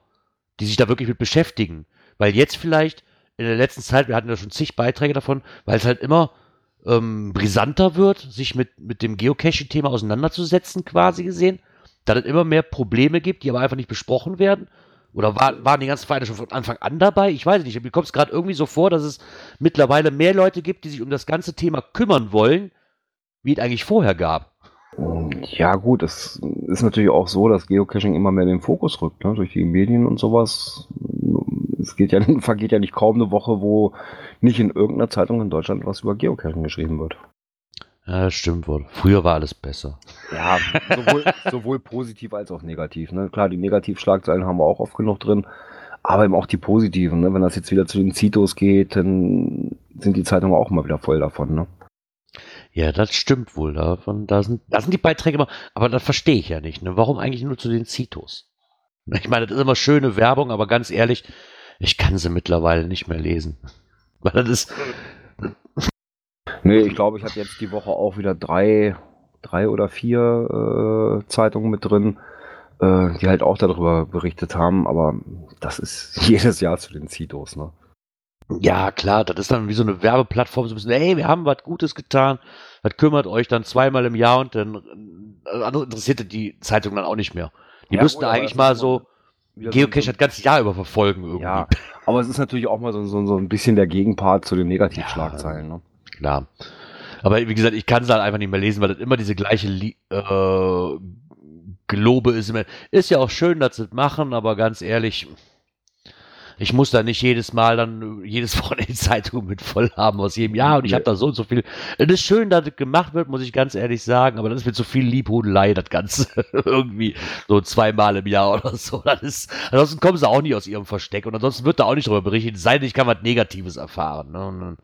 die sich da wirklich mit beschäftigen. Weil jetzt vielleicht in der letzten Zeit, wir hatten ja schon zig Beiträge davon, weil es halt immer ähm, brisanter wird, sich mit, mit dem Geocaching-Thema auseinanderzusetzen, quasi gesehen, da es immer mehr Probleme gibt, die aber einfach nicht besprochen werden. Oder war, waren die ganzen Vereine schon von Anfang an dabei? Ich weiß nicht. Mir kommt es gerade irgendwie so vor, dass es mittlerweile mehr Leute gibt, die sich um das ganze Thema kümmern wollen, wie es eigentlich vorher gab. Ja, gut, es ist natürlich auch so, dass Geocaching immer mehr in den Fokus rückt, ne? durch die Medien und sowas. Es geht ja, (laughs) vergeht ja nicht kaum eine Woche, wo nicht in irgendeiner Zeitung in Deutschland was über Geocaching geschrieben wird. Ja, das stimmt wohl. Früher war alles besser. Ja, sowohl, (laughs) sowohl positiv als auch negativ. Ne? Klar, die Negativschlagzeilen haben wir auch oft genug drin, aber eben auch die positiven. Ne? Wenn das jetzt wieder zu den Zitos geht, dann sind die Zeitungen auch mal wieder voll davon. Ne? Ja, das stimmt wohl. Davon, da, sind, da sind die Beiträge immer, aber das verstehe ich ja nicht. Ne? Warum eigentlich nur zu den Zitos? (laughs) Ich meine, das ist immer schöne Werbung, aber ganz ehrlich, ich kann sie mittlerweile nicht mehr lesen. (laughs) Weil das ist. Nee, ich glaube, ich hatte jetzt die Woche auch wieder drei, drei oder vier äh, Zeitungen mit drin, äh, die halt auch darüber berichtet haben, aber das ist (laughs) jedes Jahr zu den Zitos, ne? Ja, klar, das ist dann wie so eine Werbeplattform, so ein bisschen, hey, wir haben was Gutes getan, das kümmert euch dann zweimal im Jahr und dann äh, interessiert die Zeitung dann auch nicht mehr. Die Ja, müssten eigentlich mal so Geocache so, das ganze Jahr über verfolgen irgendwie. Ja, aber es ist natürlich auch mal so, so, so ein bisschen der Gegenpart zu den (laughs) Negativschlagzeilen, ne? Klar. Aber wie gesagt, ich kann es halt einfach nicht mehr lesen, weil das immer diese gleiche Lie äh, Gelobe ist. Ist ja auch schön, dass sie es machen, aber ganz ehrlich, ich muss da nicht jedes Mal dann jedes (laughs) Wochenende die Zeitung mit voll haben aus jedem Jahr und ich habe da so und so viel. Es ist schön, dass es gemacht wird, muss ich ganz ehrlich sagen, aber das ist mit so viel Liebhudelei, das Ganze (laughs) irgendwie so zweimal im Jahr oder so. Das ist, ansonsten kommen sie auch nicht aus ihrem Versteck und ansonsten wird da auch nicht drüber berichtet, sei denn, ich kann was Negatives erfahren. Ne?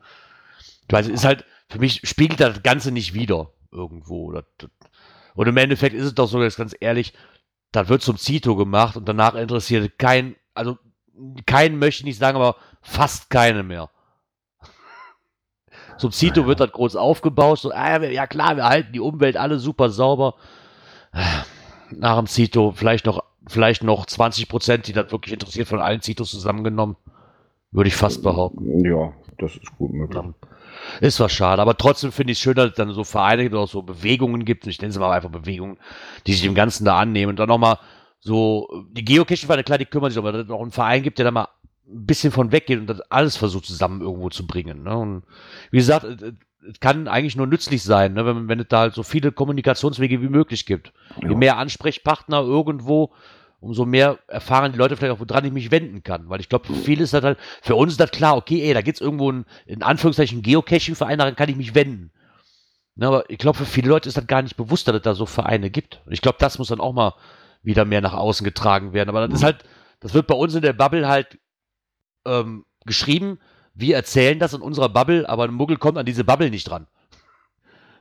Dann- weiß, es ist halt, für mich spiegelt das Ganze nicht wieder irgendwo. Und im Endeffekt ist es doch so, jetzt ganz ehrlich, das wird zum Zito gemacht und danach interessiert kein, also keinen möchte ich nicht sagen, aber fast keine mehr. Zum Zito wird das groß aufgebaut, so, ah, ja klar, wir halten die Umwelt alle super sauber. Nach dem Zito vielleicht noch, vielleicht noch 20 Prozent, die das wirklich interessiert, von allen Zitos zusammengenommen. Würde ich fast behaupten. Ja, das ist gut möglich. Ist was schade, aber trotzdem finde ich es schön, dass es dann so Vereine gibt oder so Bewegungen gibt. Ich nenne sie mal einfach Bewegungen, die sich dem Ganzen da annehmen. Und dann nochmal so, die Geocaching-Vereine, klar, die kümmern sich, aber dass es noch einen Verein gibt, der da mal ein bisschen von weggeht und das alles versucht zusammen irgendwo zu bringen. Ne? Und wie gesagt, es, es- es kann eigentlich nur nützlich sein, ne? wenn, wenn es da halt so viele Kommunikationswege wie möglich gibt. Je Ja. mehr Ansprechpartner irgendwo, umso mehr erfahren die Leute vielleicht auch, woran ich mich wenden kann. Weil ich glaube, für viele ist das halt, für uns ist das klar, okay, ey, da gibt es irgendwo einen, in Anführungszeichen, Geocaching-Verein, daran kann ich mich wenden. Ne, aber ich glaube, für viele Leute ist das gar nicht bewusst, dass es da so Vereine gibt. Und ich glaube, das muss dann auch mal wieder mehr nach außen getragen werden. Aber das ist halt, das wird bei uns in der Bubble halt ähm, geschrieben. Wir erzählen das in unserer Bubble, aber ein Muggel kommt an diese Bubble nicht dran.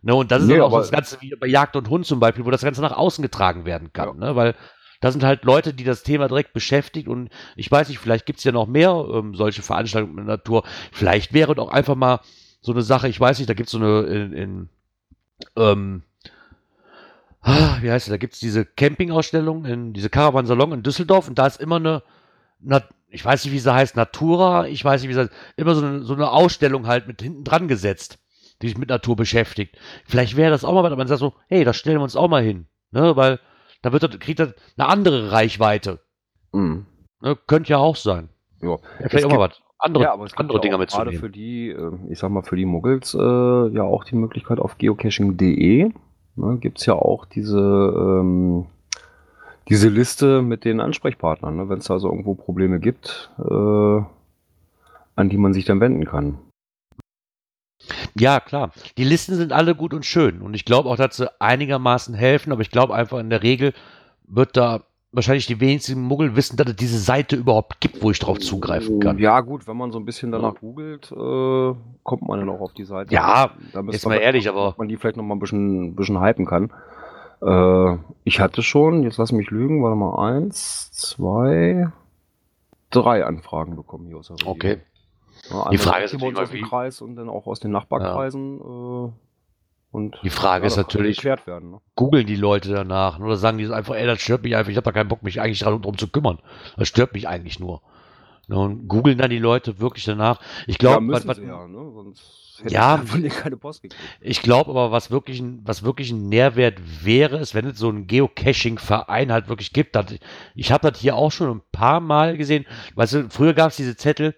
Ne, und das ist Nee, auch das Ganze wie bei Jagd und Hund zum Beispiel, wo das Ganze nach außen getragen werden kann. Ne? Weil da sind halt Leute, die das Thema direkt beschäftigt und ich weiß nicht, vielleicht gibt es ja noch mehr ähm, solche Veranstaltungen in der Natur. Vielleicht wäre doch einfach mal so eine Sache, ich weiß nicht, da gibt es so eine in, in ähm, ah, wie heißt es, da gibt es diese Campingausstellung, in diese Caravansalon in Düsseldorf und da ist immer eine, Na, ich weiß nicht, wie sie heißt, Natura, ich weiß nicht, wie sie heißt, immer so eine, so eine Ausstellung halt mit hinten dran gesetzt, die sich mit Natur beschäftigt. Vielleicht wäre das auch mal aber man sagt so, hey, da stellen wir uns auch mal hin, ne, weil da wird das, kriegt das eine andere Reichweite. Mhm. Ne? Könnte ja auch sein. Ja. Vielleicht auch mal was. Andere, ja, aber es andere Dinger auch gerade mitzunehmen. für die, äh, ich sag mal, für die Muggels äh, ja auch die Möglichkeit auf geocaching.de. Ne, Gibt es ja auch diese, ähm, diese Liste mit den Ansprechpartnern, ne, wenn es da so irgendwo Probleme gibt, äh, an die man sich dann wenden kann. Ja, klar. Die Listen sind alle gut und schön. Und ich glaube auch, dass sie einigermaßen helfen, aber ich glaube einfach, in der Regel wird da wahrscheinlich die wenigsten Muggel wissen, dass es diese Seite überhaupt gibt, wo ich drauf zugreifen kann. Ja, gut, wenn man so ein bisschen danach googelt, äh, kommt man dann auch auf die Seite. Ja, da jetzt mal ehrlich, aber- ob man die vielleicht noch mal ein bisschen, ein bisschen hypen kann. Äh, ich hatte schon, jetzt lass mich lügen, warte mal, eins, zwei, drei Anfragen bekommen hier aus der Region. Okay. Ja, Die Frage ist natürlich aus dem Kreis und dann auch aus den Nachbarkreisen. Äh, und Die Frage ist das kann natürlich- werden. Ne? Googeln die Leute danach oder sagen die einfach, ey, das stört mich einfach, ich habe da keinen Bock, mich eigentlich darum zu kümmern. Das stört mich eigentlich nur. Ne, Und googeln dann die Leute wirklich danach. Ich Ja, glaube, müssen was, sie ja, ne? sonst hätte Ja. ich von denen keine Post gekriegt. Ich glaube aber, was wirklich, ein, was wirklich ein Nährwert wäre, ist, wenn es so einen Geocaching-Verein halt wirklich gibt. Das, ich habe das hier auch schon ein paar Mal gesehen. Weißt du, früher gab es diese Zettel,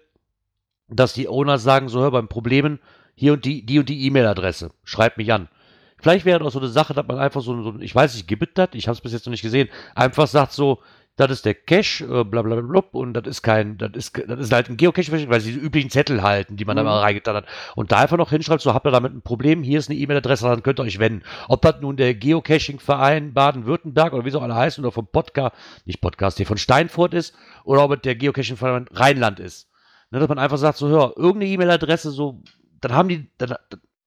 dass die Owner sagen, so hör beim Problemen, hier und die, die und die E-Mail-Adresse, schreib mich an. Vielleicht wäre das auch so eine Sache, dass man einfach so, so ich weiß nicht, gibt es das? Ich habe es bis jetzt noch nicht gesehen. Einfach sagt so, das ist der Cache, äh, bla bla bla, und das ist kein, das ist, das ist halt ein Geocache, weil sie die üblichen Zettel halten, die man da Mhm. mal reingetan hat. Und da einfach noch hinschreibt, so habt ihr damit ein Problem, hier ist eine E-Mail-Adresse, dann könnt ihr euch wenden. Ob das nun der Geocaching-Verein Baden-Württemberg oder wie sie auch alle heißen, oder vom Podcast, nicht Podcast, hier von Steinfurt ist, oder ob es der Geocaching-Verein Rheinland ist. Ne, dass man einfach sagt, so, hör, irgendeine E-Mail-Adresse, so, dann haben die dann,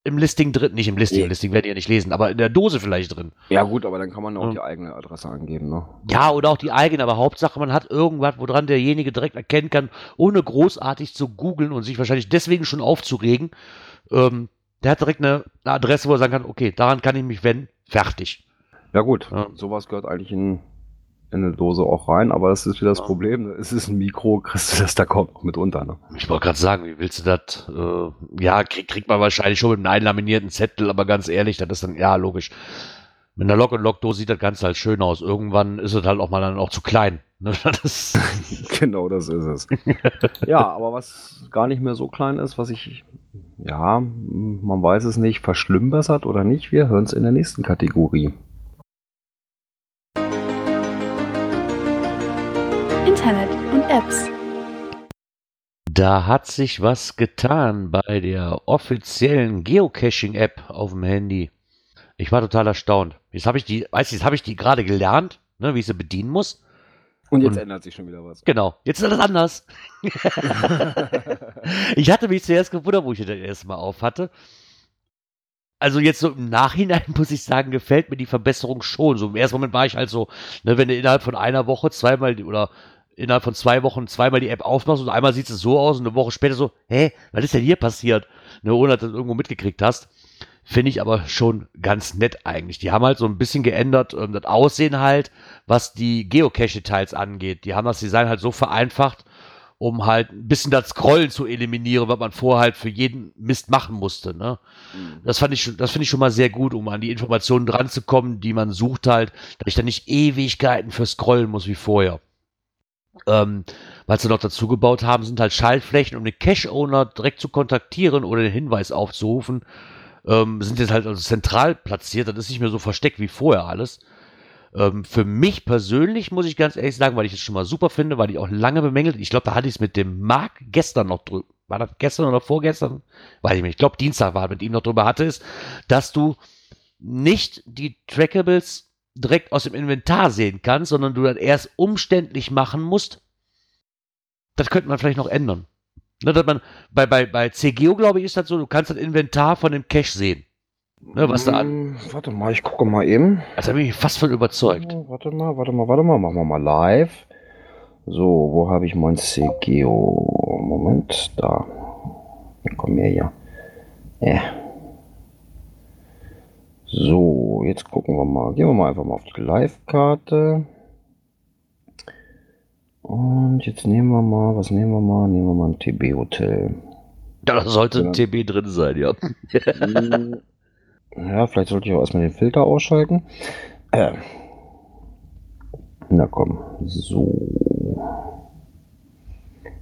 im Listing drin, nicht im Listing, Ja. im Listing werden die ja nicht lesen, aber in der Dose vielleicht drin. Ja gut, aber dann kann man auch Ja. die eigene Adresse angeben. Ne? Ja, oder auch die eigene, aber Hauptsache, man hat irgendwas, woran derjenige direkt erkennen kann, ohne großartig zu googeln und sich wahrscheinlich deswegen schon aufzuregen. Ähm, der hat direkt eine, eine Adresse, wo er sagen kann, okay, daran kann ich mich wenden, fertig. Ja gut, Ja. sowas gehört eigentlich in, in eine Dose auch rein, aber das ist wieder das Ja. Problem. ne? Es ist ein Mikro, (laughs) kriegst du das da kaum noch mit unter. Ne? Ich wollte gerade sagen, wie willst du das? Äh, ja, krieg, kriegt man wahrscheinlich schon mit einem einlaminierten Zettel, aber ganz ehrlich, das ist dann, ja, logisch. Mit einer Lock- und Lock-Dose sieht das Ganze halt schön aus. Irgendwann ist es halt auch mal dann auch zu klein. (laughs) Ne, Das (laughs) genau, das ist es. ja, aber was gar nicht mehr so klein ist, was ich, ja, man weiß es nicht, verschlimmbessert oder nicht, wir hören es in der nächsten Kategorie. Apps. Da hat sich was getan bei der offiziellen Geocaching-App auf dem Handy. Ich war total erstaunt. Jetzt habe ich die, weißt du, jetzt habe ich die gerade gelernt, ne, wie ich sie bedienen muss. Und jetzt Und- ändert sich schon wieder was. Genau, jetzt ist das anders. (laughs) ich hatte mich zuerst gewundert, wo ich das erste Mal auf hatte. Also jetzt so im Nachhinein (laughs) muss ich sagen, gefällt mir die Verbesserung schon. So im ersten Moment war ich halt so, ne, wenn du innerhalb von einer Woche zweimal die- oder innerhalb von zwei Wochen zweimal die App aufmachst und einmal sieht es so aus und eine Woche später so, hä, was ist denn hier passiert? Ne, ohne dass du das irgendwo mitgekriegt hast. Finde ich aber schon ganz nett eigentlich. Die haben halt so ein bisschen geändert, ähm, das Aussehen halt, was die Geocache-Details angeht. Die haben das Design halt so vereinfacht, um halt ein bisschen das Scrollen zu eliminieren, was man vorher halt für jeden Mist machen musste. Ne? Das fand ich, schon- das finde ich schon mal sehr gut, um an die Informationen dran zu kommen, die man sucht halt, dass ich dann nicht Ewigkeiten für scrollen muss wie vorher. Ähm, was sie noch dazu gebaut haben, sind halt Schaltflächen, um den Cache-Owner direkt zu kontaktieren oder den Hinweis aufzurufen. Ähm, sind jetzt halt also zentral platziert, das ist nicht mehr so versteckt wie vorher alles. Ähm, für mich persönlich muss ich ganz ehrlich sagen, weil ich es schon mal super finde, weil ich auch lange bemängelt, ich glaube, da hatte ich es mit dem Marc gestern noch drüber, war das gestern oder vorgestern? Weiß ich nicht, ich glaube, Dienstag war mit ihm noch drüber hatte, ist, dass du nicht die Trackables direkt aus dem Inventar sehen kannst, sondern du das erst umständlich machen musst. Das könnte man vielleicht noch ändern. Ne, dass man, bei, bei, bei CGO, glaube ich, ist das so, du kannst das Inventar von dem Cache sehen. Ne, was da an. Hm, Warte mal, ich gucke mal eben. Also da bin ich fast von überzeugt. Oh, Warte mal, warte mal, warte mal, machen wir mal live. So, wo habe ich mein CGO? Moment, da. Komm her hier. Ja. So, jetzt gucken wir mal. Gehen wir mal einfach mal auf die Live-Karte. Und jetzt nehmen wir mal, was nehmen wir mal? Nehmen wir mal ein TB-Hotel. Da sollte ein. TB drin sein, ja. (laughs) Ja, vielleicht sollte ich auch erstmal den Filter ausschalten. Äh. Na komm, so.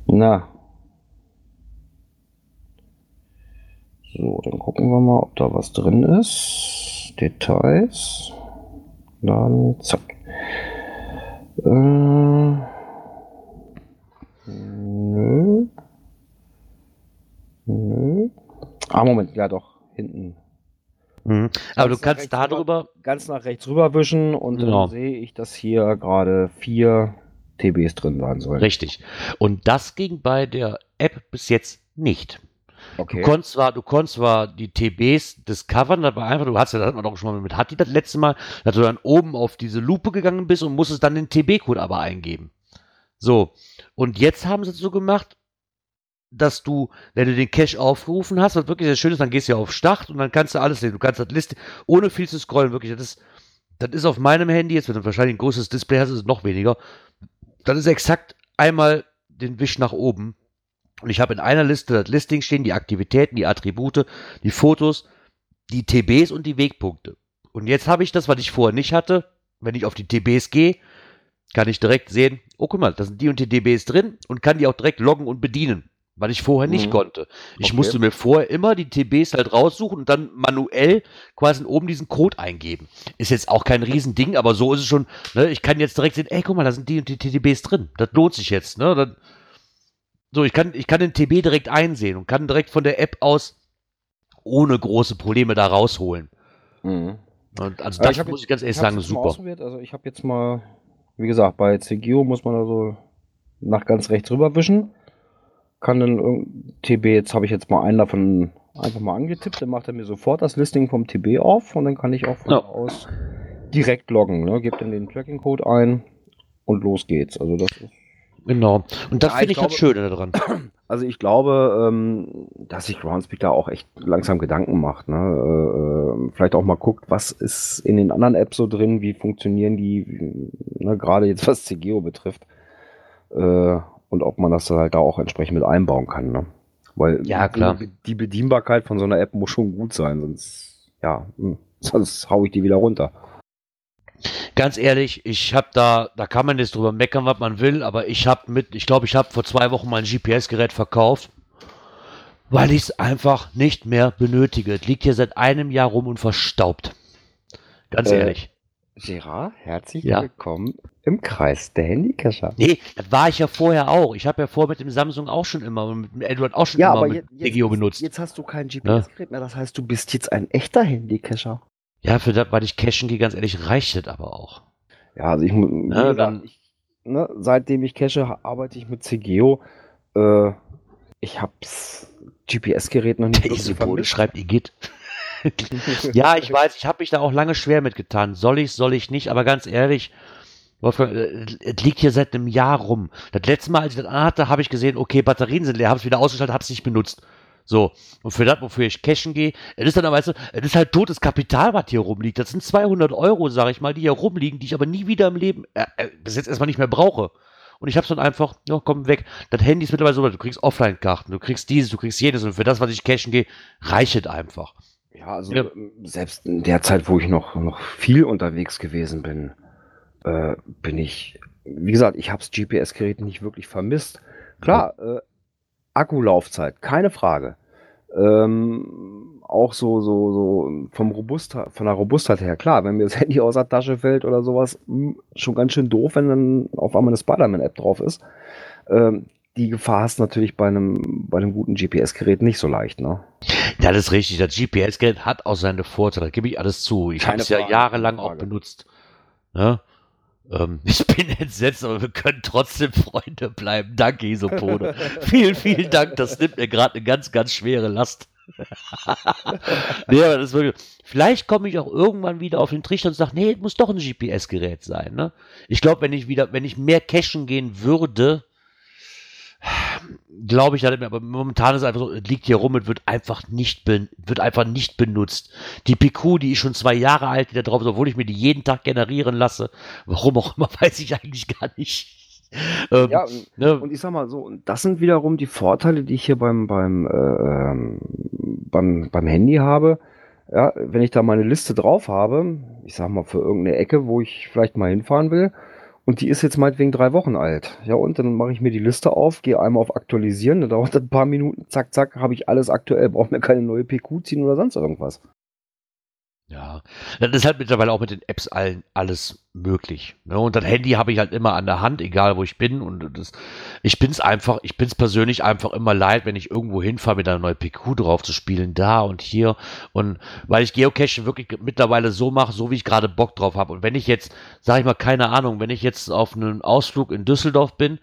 Na. So, dann gucken wir mal, ob da was drin ist. Details. Dann zack. Äh. Nö. Nö. Ah, Moment, ja doch, hinten. Mhm. Aber du kannst darüber, ganz nach rechts rüberwischen und Genau. dann sehe ich, dass hier gerade vier TBs drin sein sollen. richtig. Und das ging bei der App bis jetzt nicht. Okay. Du konntest zwar, du konntest zwar die TBs discovern, war einfach, du hast ja, das hat man doch schon mal mit Hatti das letzte Mal, dass du dann oben auf diese Lupe gegangen bist und musstest dann den TB-Code aber eingeben. So. Und jetzt haben sie es so gemacht, dass du, wenn du den Cache aufgerufen hast, was wirklich sehr schön ist, dann gehst du ja auf Start und dann kannst du alles sehen. Du kannst das Liste, ohne viel zu scrollen, wirklich. Das ist, das ist auf meinem Handy, jetzt wenn du wahrscheinlich ein großes Display hast, ist es noch weniger. Das ist exakt einmal den Wisch nach oben. Und ich habe in einer Liste das Listing stehen, die Aktivitäten, die Attribute, die Fotos, die TBs und die Wegpunkte. Und jetzt habe ich das, was ich vorher nicht hatte. Wenn ich auf die TBs gehe, kann ich direkt sehen, oh guck mal, da sind die und die TBs drin und kann die auch direkt loggen und bedienen weil ich vorher nicht Mhm. konnte. Ich Okay. musste mir vorher immer die TBs halt raussuchen und dann manuell quasi oben diesen Code eingeben. Ist jetzt auch kein Riesending, aber so ist es schon. Ne? Ich kann jetzt direkt sehen, ey, guck mal, da sind die und die TBs drin. Das lohnt sich jetzt. Ne? Dann, so, ich kann, ich kann den TB direkt einsehen und kann direkt von der App aus ohne große Probleme da rausholen. Mhm. Und also Ja, das muss jetzt- ich ganz ehrlich Ich sagen, super. Also ich habe jetzt mal, wie gesagt, bei CGO muss man da so nach ganz rechts rüberwischen. Kann dann TB, jetzt habe ich jetzt mal einen davon einfach mal angetippt, dann macht er mir sofort das Listing vom TB auf und dann kann ich auch von Ja. aus direkt loggen. Ne? Gebt dann den Tracking-Code ein und los geht's. Also das ist Genau. Und das Ja, finde ich ich das glaube- Schöne daran. (clears throat) Also ich glaube, ähm, dass sich Groundspeak da auch echt langsam Gedanken macht. Ne? Äh, äh, vielleicht auch mal guckt, was ist in den anderen Apps so drin, wie funktionieren die, ne, gerade jetzt was CGO betrifft. Äh, und ob man das halt da auch entsprechend mit einbauen kann. Ne? Weil Ja, klar. Die, die Bedienbarkeit von so einer App muss schon gut sein, sonst, ja, hm, (laughs) sonst hau ich die wieder runter. Ganz ehrlich, ich habe da, da kann man jetzt drüber meckern, was man will, aber ich habe mit, ich glaube, ich habe vor zwei Wochen mein GPS-Gerät verkauft, weil ich es einfach nicht mehr benötige. Es liegt hier seit einem Jahr rum und verstaubt. Ganz Äh, ehrlich. Gerard, herzlich Ja. willkommen im Kreis der Handycacher. Nee, das war ich ja vorher auch. Ich habe ja vorher mit dem Samsung auch schon immer, und mit dem Android auch schon immer mit Regio benutzt. jetzt hast du kein GPS-Gerät mehr, das heißt, du bist jetzt ein echter Handycacher. Ja, für das, weil ich cashen gehe, ganz ehrlich, reicht das aber auch. Ja, also ich, mu- wie Ja, gesagt, dann- ich ne, seitdem ich cache, arbeite ich mit CGO. Äh, ich hab's GPS-Gerät noch nicht Der Isopode schreibt Igitt. (laughs) Ja, ich weiß, ich habe mich da auch lange schwer mitgetan. Soll ich, soll ich nicht, aber ganz ehrlich, Wolfgang, äh, es liegt hier seit einem Jahr rum. Das letzte Mal, als ich das anhatte, habe ich gesehen, okay, Batterien sind leer, habe es wieder ausgeschaltet, habe es nicht benutzt. So, und für das, wofür ich cashen gehe, es ist dann, weißt du, es ist halt totes Kapital, was hier rumliegt. Das sind 200 Euro, sage ich mal, die hier rumliegen, die ich aber nie wieder im Leben, äh, äh, bis jetzt erstmal nicht mehr brauche. Und ich habe es dann einfach, ja, komm weg. Das Handy ist mittlerweile so, du kriegst Offline-Karten, du kriegst dieses, du kriegst jenes und für das, was ich cashen gehe, reicht es einfach. Ja, also Ja. selbst in der Zeit, wo ich noch, noch viel unterwegs gewesen bin, äh, bin ich, wie gesagt, ich hab's GPS-Gerät nicht wirklich vermisst. Klar, äh, Akkulaufzeit, keine Frage. Ähm, auch so, so, so vom Robustheit, von der Robustheit her, klar, wenn mir das (laughs) Handy aus der Tasche fällt oder sowas, mh, schon ganz schön doof, wenn dann auf einmal eine Spider-Man-App drauf ist. Ähm, die Gefahr hast natürlich bei einem, bei einem guten GPS-Gerät nicht so leicht, ne? Ja, das ist richtig. Das GPS-Gerät hat auch seine Vorteile. Da gebe ich alles zu. Ich habe es ja jahrelang auch benutzt. Ne? Ähm, (laughs) ich bin entsetzt, aber wir können trotzdem Freunde bleiben. Danke, Isopode. (laughs) vielen, vielen Dank. Das nimmt mir gerade eine ganz, ganz schwere Last. (laughs) nee, aber das wirklich, vielleicht komme ich auch irgendwann wieder auf den Trichter und sage, nee, es muss doch ein GPS-Gerät sein. Ne? Ich glaube, wenn ich wieder, wenn ich mehr cashen gehen würde, glaube ich aber momentan ist es einfach so, es liegt hier rum, es wird einfach nicht, ben, wird einfach nicht benutzt. Die PQ, die ist schon zwei Jahre alt, die da drauf ist, obwohl ich mir die jeden Tag generieren lasse. Warum auch immer, (laughs) weiß ich eigentlich gar nicht. Ähm, Ja, und, ne, und ich sag mal so, und das sind wiederum die Vorteile, die ich hier beim, beim, äh, ähm, beim, beim Handy habe. Ja, wenn ich da meine Liste drauf habe, ich sag mal für irgendeine Ecke, wo ich vielleicht mal hinfahren will, und die ist jetzt meinetwegen drei Wochen alt. Ja, und dann mache ich mir die Liste auf, gehe einmal auf Aktualisieren, dann dauert das ein paar Minuten, zack, zack, habe ich alles aktuell, brauche mir keine neue PQ ziehen oder sonst irgendwas. Ja, das ist halt mittlerweile auch mit den Apps allen alles möglich. Ne? Und das Handy habe ich halt immer an der Hand, egal wo ich bin. Und das, ich bin es einfach, ich bin es persönlich einfach immer leid, wenn ich irgendwo hinfahre, mit einer neuen PQ drauf zu spielen, da und hier. Und weil ich Geocache wirklich mittlerweile so mache, so wie ich gerade Bock drauf habe. Und wenn ich jetzt, sage ich mal, keine Ahnung, wenn ich jetzt auf einem Ausflug in Düsseldorf bin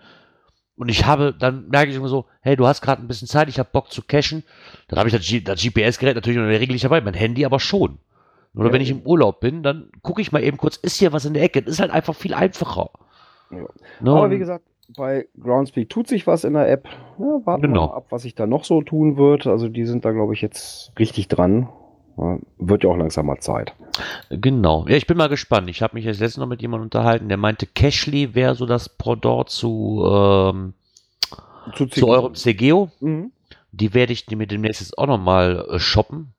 und ich habe, dann merke ich immer so, hey, du hast gerade ein bisschen Zeit, ich habe Bock zu cashen. Dann habe ich das, das GPS-Gerät natürlich noch regelmäßig dabei, mein Handy aber schon. Oder Ja. wenn ich im Urlaub bin, dann gucke ich mal eben kurz, ist hier was in der Ecke? Das ist halt einfach viel einfacher. Ja. Ne? Aber wie gesagt, bei Groundspeak tut sich was in der App. Ja, warten wir Genau. mal ab, was sich da noch so tun wird. Also die sind da, glaube ich, jetzt richtig dran. Wird ja auch langsam mal Zeit. Genau. Ja, ich bin mal gespannt. Ich habe mich jetzt letztens noch mit jemandem unterhalten, der meinte, Cashly wäre so das Pendant zu, ähm, zu eurem CGO. Mhm. Die werde ich mir demnächst jetzt auch nochmal äh, shoppen.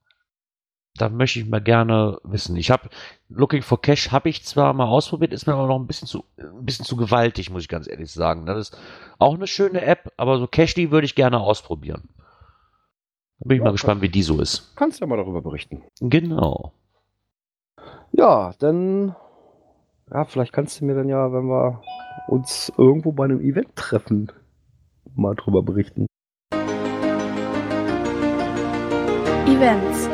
Da möchte ich mal gerne wissen. Ich habe Looking for Cash habe ich zwar mal ausprobiert, ist mir aber noch ein bisschen zu ein bisschen zu gewaltig, muss ich ganz ehrlich sagen. Das ist auch eine schöne App, aber so Cashly würde ich gerne ausprobieren. Da bin ich Ja, mal gespannt, wie die so ist. Kannst ja mal darüber berichten. Genau. Ja, dann. Ja, vielleicht kannst du mir dann ja, wenn wir uns irgendwo bei einem Event treffen, mal drüber berichten. Events.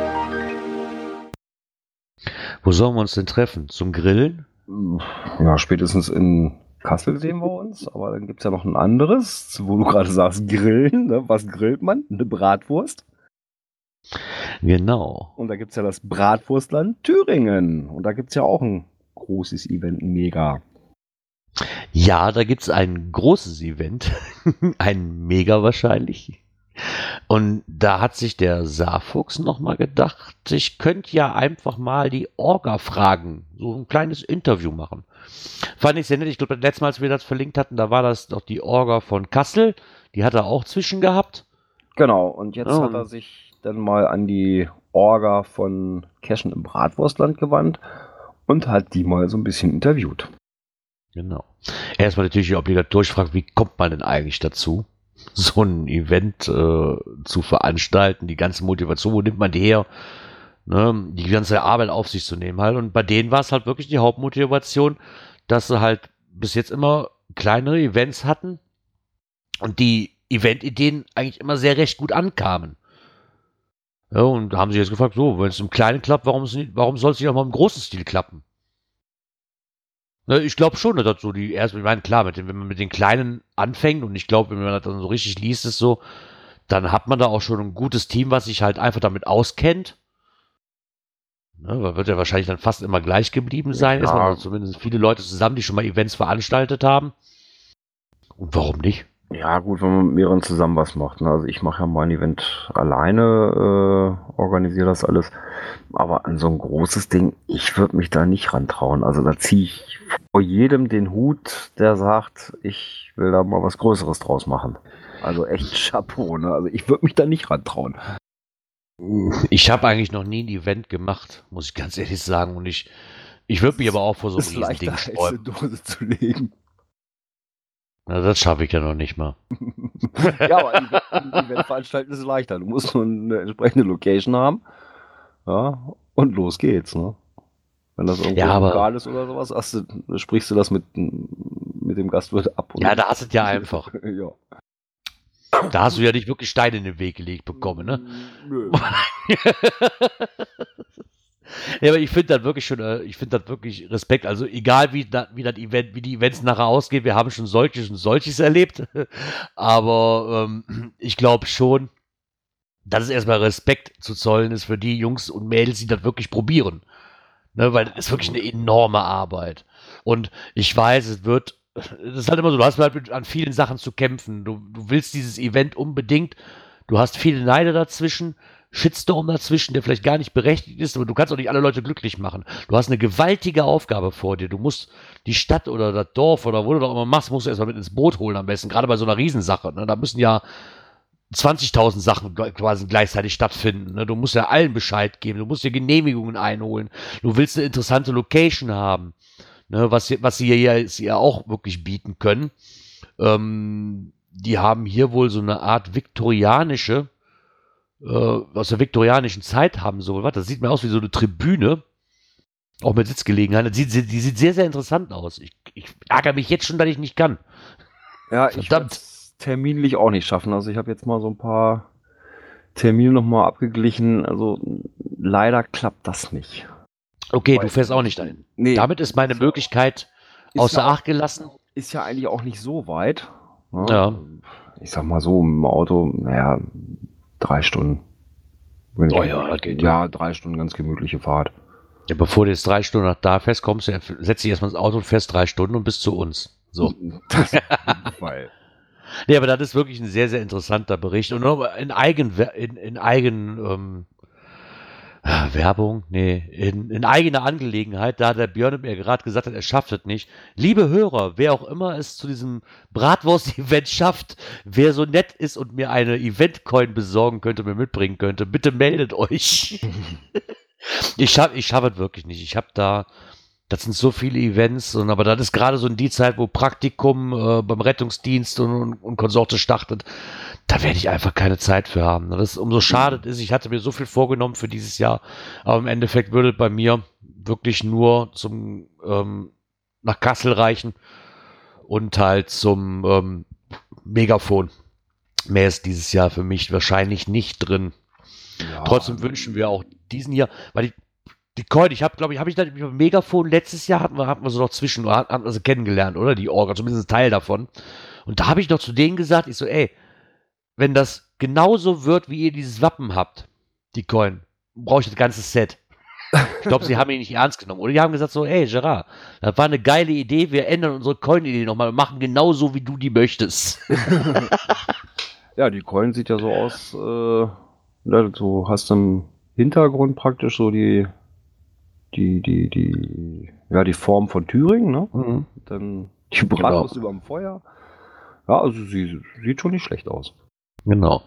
Wo sollen wir uns denn treffen? Zum Grillen? Ja, spätestens in Kassel sehen wir uns, aber dann gibt es ja noch ein anderes, wo du gerade sagst, Grillen. Ne? Was grillt man? Eine Bratwurst. Genau. Und da gibt es ja das Bratwurstland Thüringen. Und da gibt es ja auch ein großes Event, ein Mega. Ja, da gibt's ein großes Event, (laughs) ein Mega wahrscheinlich. Und da hat sich der Saarfuchs nochmal gedacht, ich könnte ja einfach mal die Orga fragen, so ein kleines Interview machen. Fand ich sehr nett. Ich glaube, das letzte Mal, als wir das verlinkt hatten, da war das doch die Orga von Kassel. Die hat er auch zwischen gehabt. Genau, und jetzt Oh. hat er sich dann mal an die Orga von Cashen im Bratwurstland gewandt und hat die mal so ein bisschen interviewt. Genau. Erstmal natürlich die obligatorische Frage, wie kommt man denn eigentlich dazu, so ein Event äh, zu veranstalten? Die ganze Motivation, wo nimmt man die her? Ne, die ganze Arbeit auf sich zu nehmen halt. Und bei denen war es halt wirklich die Hauptmotivation, dass sie halt bis jetzt immer kleinere Events hatten und die Eventideen eigentlich immer sehr recht gut ankamen. Ja, und haben sie jetzt gefragt, so, wenn es im Kleinen klappt, warum, warum soll es nicht auch mal im großen Stil klappen? Ne, ich glaube schon, dass das so die erste, ich meine, klar, mit dem, wenn man mit den Kleinen anfängt und ich glaube, wenn man das dann so richtig liest, ist so, dann hat man da auch schon ein gutes Team, was sich halt einfach damit auskennt. Ne, man wird ja wahrscheinlich dann fast immer gleich geblieben sein. Ja. Ist man zumindest viele Leute zusammen, die schon mal Events veranstaltet haben. Und warum nicht? Ja, gut, wenn man mit mehreren zusammen was macht. Ne? Also ich mache ja mein Event alleine, äh, organisiere das alles. Aber an so ein großes Ding, ich würde mich da nicht rantrauen. Also da ziehe ich vor jedem den Hut, der sagt, ich will da mal was Größeres draus machen. Also echt Chapeau, ne? Also ich würde mich da nicht rantrauen. Ich habe eigentlich noch nie ein Event gemacht, muss ich ganz ehrlich sagen. Und ich, ich würde mich aber auch vor so einem Ding sträuben. Dose zu legen. Na, das schaffe ich ja noch nicht mal. (laughs) ja, aber ein Event, ein Event veranstalten ist leichter. Du musst nur eine entsprechende Location haben. Ja, und los geht's, ne? Wenn das irgendwo Ja, lokal ist oder sowas, hast du, sprichst du das mit, mit dem Gastwirt ab. Ja, da hast du es ja einfach. (laughs) ja. Da hast du ja nicht wirklich Steine in den Weg gelegt bekommen, ne? Nö. (laughs) Ja, aber ich finde das wirklich schon, äh, ich finde das wirklich Respekt. Also egal wie, da, wie das Event, wie die Events nachher ausgehen, wir haben schon solches und solches erlebt. (laughs) Aber ähm, ich glaube schon, dass es erstmal Respekt zu zollen ist für die Jungs und Mädels, die das wirklich probieren. Ne, weil das ist wirklich eine enorme Arbeit. Und ich weiß, es wird, das ist halt immer so, du hast halt an vielen Sachen zu kämpfen. Du, du willst dieses Event unbedingt, du hast viele Neide dazwischen, Shitstorm dazwischen, der vielleicht gar nicht berechtigt ist, aber du kannst auch nicht alle Leute glücklich machen. Du hast eine gewaltige Aufgabe vor dir. Du musst die Stadt oder das Dorf oder wo du doch immer machst, musst du erstmal mit ins Boot holen am besten, gerade bei so einer Riesensache. Ne? Da müssen ja 20.000 Sachen quasi gleichzeitig stattfinden. Ne? Du musst ja allen Bescheid geben, du musst dir Genehmigungen einholen, du willst eine interessante Location haben, ne? was, sie- was sie ja ja auch wirklich bieten können. Ähm, die haben hier wohl so eine Art viktorianische, äh, aus der viktorianischen Zeit haben so, was, das sieht mir aus wie so eine Tribüne, auch mit Sitzgelegenheit. Das sieht, die sieht sehr, sehr interessant aus. Ich, ich ärgere mich jetzt schon, dass ich nicht kann. Ja, ich Verdammt. werd's terminlich auch nicht schaffen. Also ich habe jetzt mal so ein paar Termine nochmal abgeglichen. Also leider klappt das nicht. Okay, Weil- du fährst auch nicht dahin. Nee, Damit ist meine Möglichkeit außer ja Acht gelassen. ist ja eigentlich auch nicht so weit. Ne? Ja. Ich sag mal so, im Auto, naja, drei Stunden. Wenn Oh ja, das geht ja, drei Stunden ganz gemütliche Fahrt. Ja, bevor du jetzt drei Stunden nach da festkommst, setz dich erstmal ins Auto und fährst drei Stunden und bist zu uns. So. (laughs) Das weil. Nee, aber das ist wirklich ein sehr, sehr interessanter Bericht. Und in Eigen, in, in Eigen, ähm, Werbung? Nee, in, in eigener Angelegenheit, da der Björn mir gerade gesagt hat, er schafft es nicht. Liebe Hörer, wer auch immer es zu diesem Bratwurst-Event (laughs) schafft, wer so nett ist und mir eine Event-Coin besorgen könnte, mir mitbringen könnte, bitte meldet euch. (laughs) ich schaffe ich schaff es wirklich nicht. Ich habe da, das sind so viele Events, und, aber das ist gerade so in die Zeit, wo Praktikum äh, beim Rettungsdienst und, und, und Konsorte startet. Da werde ich einfach keine Zeit für haben. Das ist, umso schade es ist, ich hatte mir so viel vorgenommen für dieses Jahr, aber im Endeffekt würde bei mir wirklich nur zum ähm, nach Kassel reichen und halt zum ähm, Megafon. Mehr ist dieses Jahr für mich wahrscheinlich nicht drin. Ja, Trotzdem wünschen wir auch diesen Jahr, weil die, die Coin, ich habe, glaube ich, habe ich da mit Megafon letztes Jahr hatten wir, hatten wir so noch zwischen, hatten wir sie kennengelernt, oder? Die Orga, zumindest ein Teil davon. Und da habe ich noch zu denen gesagt, ich so, ey, wenn das genauso wird, wie ihr dieses Wappen habt, die Coin, brauche ich das ganze Set. Ich glaube, sie haben ihn nicht ernst genommen. Oder die haben gesagt so, ey, Gerard, das war eine geile Idee, wir ändern unsere Coin-Idee nochmal und machen genauso, wie du die möchtest. (laughs) Ja, die Coin sieht ja so aus, äh, ja, du hast im Hintergrund praktisch so die, die, die, die, ja, die Form von Thüringen, ne? Mhm. Dann die Bratwurst über dem Feuer. Ja, also sie sieht schon nicht schlecht aus. Genau.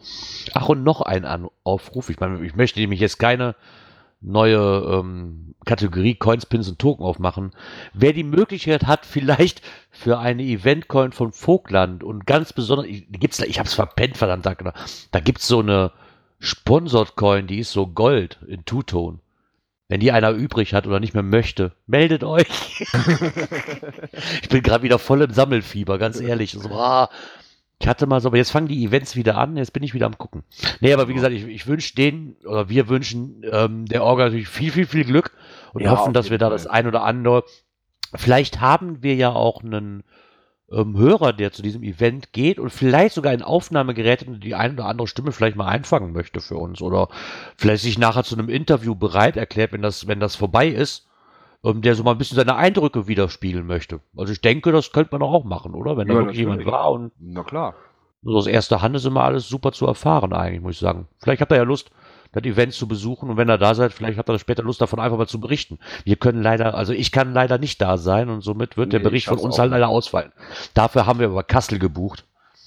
Ach, und noch ein Aufruf. Ich meine, ich möchte nämlich jetzt keine neue ähm, Kategorie Coins, Pins und Token aufmachen. Wer die Möglichkeit hat, (laughs) vielleicht für eine Event-Coin von Vogtland und ganz besonders, ich, gibt's da, ich hab's verpennt, verdammt, da, da gibt's so eine Sponsored-Coin, die ist so Gold in Two-Tone. Wenn die einer übrig hat oder nicht mehr möchte, meldet euch. (laughs) ich bin gerade wieder voll im Sammelfieber, ganz ehrlich. So, ah, ich hatte mal so, aber jetzt fangen die Events wieder an, jetzt bin ich wieder am gucken. Nee, aber wie gesagt, ich, ich wünsche denen, oder wir wünschen ähm, der Orga natürlich viel, viel, viel Glück und Ja, hoffen, dass wir da das ein oder andere, vielleicht haben wir ja auch einen ähm, Hörer, der zu diesem Event geht und vielleicht sogar ein Aufnahmegerät und die ein oder andere Stimme vielleicht mal einfangen möchte für uns oder vielleicht sich nachher zu einem Interview bereit erklärt, wenn das, wenn das vorbei ist, ähm, der so mal ein bisschen seine Eindrücke widerspiegeln möchte. Also ich denke, das könnte man auch machen, oder? Wenn da Ja, wirklich jemand war und Na klar. so aus erster Hand ist immer alles super zu erfahren eigentlich, muss ich sagen. Vielleicht habt ihr ja Lust, das Event zu besuchen und wenn ihr da seid, vielleicht habt ihr später Lust davon einfach mal zu berichten. Wir können leider, also ich kann leider nicht da sein und somit wird der Nee, Bericht ich von uns halt leider ausfallen. Dafür haben wir aber Kassel gebucht.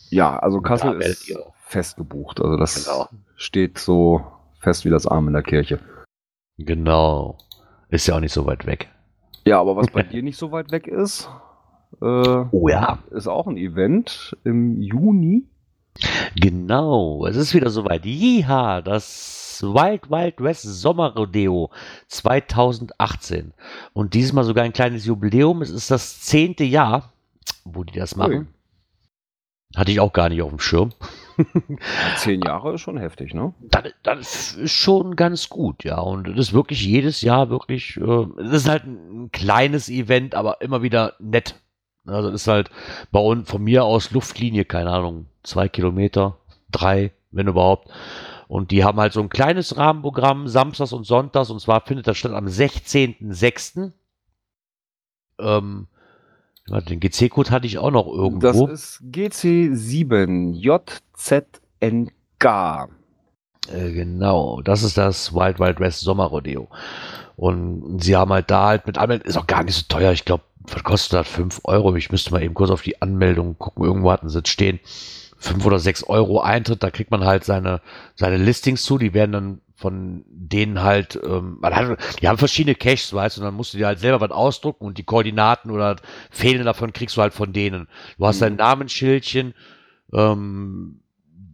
Ja, also Kassel ist ihr- fest gebucht. Also das Genau. steht so fest wie das Arm in der Kirche. Genau. Ist ja auch nicht so weit weg. Ja, aber was bei (laughs) dir nicht so weit weg ist, äh, Oh ja. ist auch ein Event im Juni. Genau, es ist wieder soweit. Jiha, das Wild Wild West Sommerrodeo 2018. Und diesmal sogar ein kleines Jubiläum. Es ist das zehnte Jahr, wo die das machen. Hatte ich auch gar nicht auf dem Schirm. Zehn Jahre ist schon heftig, ne? Das, das ist schon ganz gut, ja. Und das ist wirklich jedes Jahr wirklich, äh, es ist halt ein kleines Event, aber immer wieder nett. Also das ist halt bei uns, von mir aus Luftlinie, keine Ahnung, zwei Kilometer, drei, wenn überhaupt. Und die haben halt so ein kleines Rahmenprogramm, samstags und sonntags, und zwar findet das statt am 16.06. Ähm, den GC-Code hatte ich auch noch irgendwo. Das ist GC7JZNK. Äh, genau, das ist das Wild Wild West Sommerrodeo. Und sie haben halt da halt mit Anmeldung, ist auch gar nicht so teuer, ich glaube, was kostet das? 5 Euro. Ich müsste mal eben kurz auf die Anmeldung gucken, irgendwo hatten sie es stehen. 5 oder 6 Euro Eintritt, da kriegt man halt seine, seine Listings zu, die werden dann von denen halt, ähm, man hat, die haben verschiedene Caches, weißt du, und dann musst du dir halt selber was ausdrucken und die Koordinaten oder Fehlen davon kriegst du halt von denen. Du hast dein Mhm. Namensschildchen, ähm,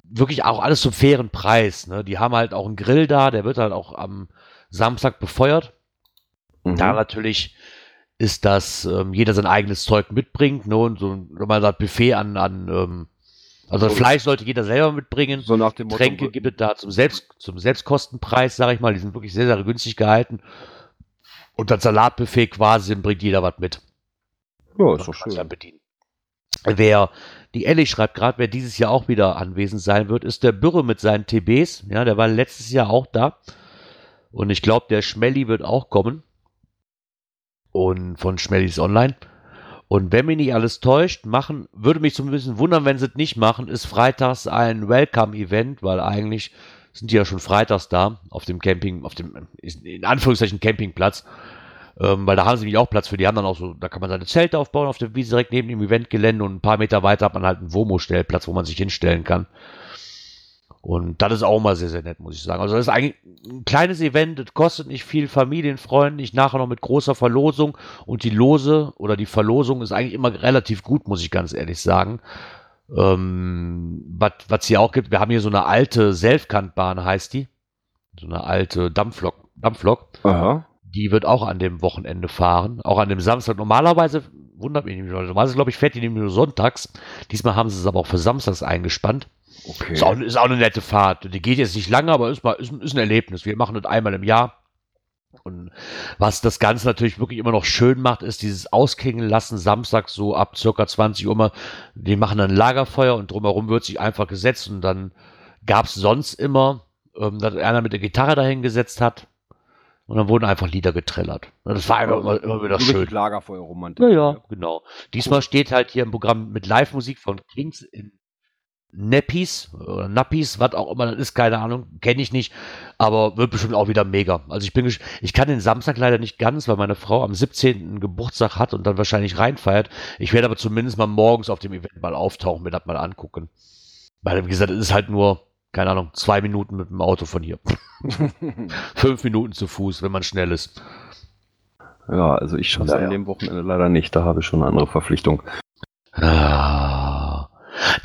wirklich auch alles zum fairen Preis. Ne? Die haben halt auch einen Grill da, der wird halt auch am Samstag befeuert. Mhm. Da natürlich ist das, ähm, jeder sein eigenes Zeug mitbringt, ne? Und so mal das Buffet an, an ähm, also So- Fleisch sollte jeder selber mitbringen. So nach dem Motto. Tränke gibt es da zum, Selbst, zum Selbstkostenpreis, sage ich mal. Die sind wirklich sehr, sehr günstig gehalten. Und das Salatbuffet quasi bringt jeder was mit. Ja, ist doch schön. bedienen. Wer, die Ellie schreibt gerade, wer dieses Jahr auch wieder anwesend sein wird, ist der Bürre mit seinen TBs. Ja, der war letztes Jahr auch da. Und ich glaube, der Schmelly wird auch kommen. Und von Schmellys Online. Und wenn mich nicht alles täuscht, machen, würde mich so ein bisschen wundern, wenn sie es nicht machen, ist freitags ein Welcome-Event, weil eigentlich sind die ja schon freitags da auf dem Camping, auf dem, in Anführungszeichen Campingplatz. Ähm, weil da haben sie nämlich auch Platz für. Die dann auch so, da kann man seine Zelte aufbauen auf der Wiese direkt neben dem Eventgelände und ein paar Meter weiter hat man halt einen Womo-Stellplatz, wo man sich hinstellen kann. Und das ist auch mal sehr, sehr nett, muss ich sagen. Also das ist eigentlich ein kleines Event, das kostet nicht viel, familienfreundlich, nachher noch mit großer Verlosung und die Lose oder die Verlosung ist eigentlich immer relativ gut, muss ich ganz ehrlich sagen. Ähm, was hier auch gibt, wir haben hier so eine alte Selfkantbahn, heißt die. So eine alte Dampflok. Dampflok. Aha. Die wird auch an dem Wochenende fahren, auch an dem Samstag. Normalerweise, wundert mich nicht, normalerweise glaube ich, fährt die nämlich nur sonntags. Diesmal haben sie es aber auch für samstags eingespannt. Okay. Ist auch, ist auch eine nette Fahrt. Die geht jetzt nicht lange, aber ist, mal, ist, ist ein Erlebnis. Wir machen das einmal im Jahr. Und was das Ganze natürlich wirklich immer noch schön macht, ist dieses Ausklingen lassen, Samstag so ab circa 20 Uhr. Mal, die machen dann ein Lagerfeuer und drumherum wird sich einfach gesetzt und dann gab es sonst immer, ähm, dass einer mit der Gitarre dahin gesetzt hat und dann wurden einfach Lieder getrillert. Das war einfach immer, immer wieder schön. Lagerfeuerromantik. Ja, ja, genau. Diesmal steht halt hier im Programm mit Live-Musik von Kings in Nappies oder Nappies, was auch immer das ist, keine Ahnung, kenne ich nicht, aber wird bestimmt auch wieder mega. Also ich bin, ich kann den Samstag leider nicht ganz, weil meine Frau am 17. Geburtstag hat und dann wahrscheinlich reinfeiert. Ich werde aber zumindest mal morgens auf dem Event mal auftauchen, mir das mal angucken. Weil, wie gesagt, es ist halt nur, keine Ahnung, zwei Minuten mit dem Auto von hier. (laughs) Fünf Minuten zu Fuß, wenn man schnell ist. Ja, also ich schaffe es Naja. an dem Wochenende leider nicht, da habe ich schon eine andere Verpflichtung. Ah.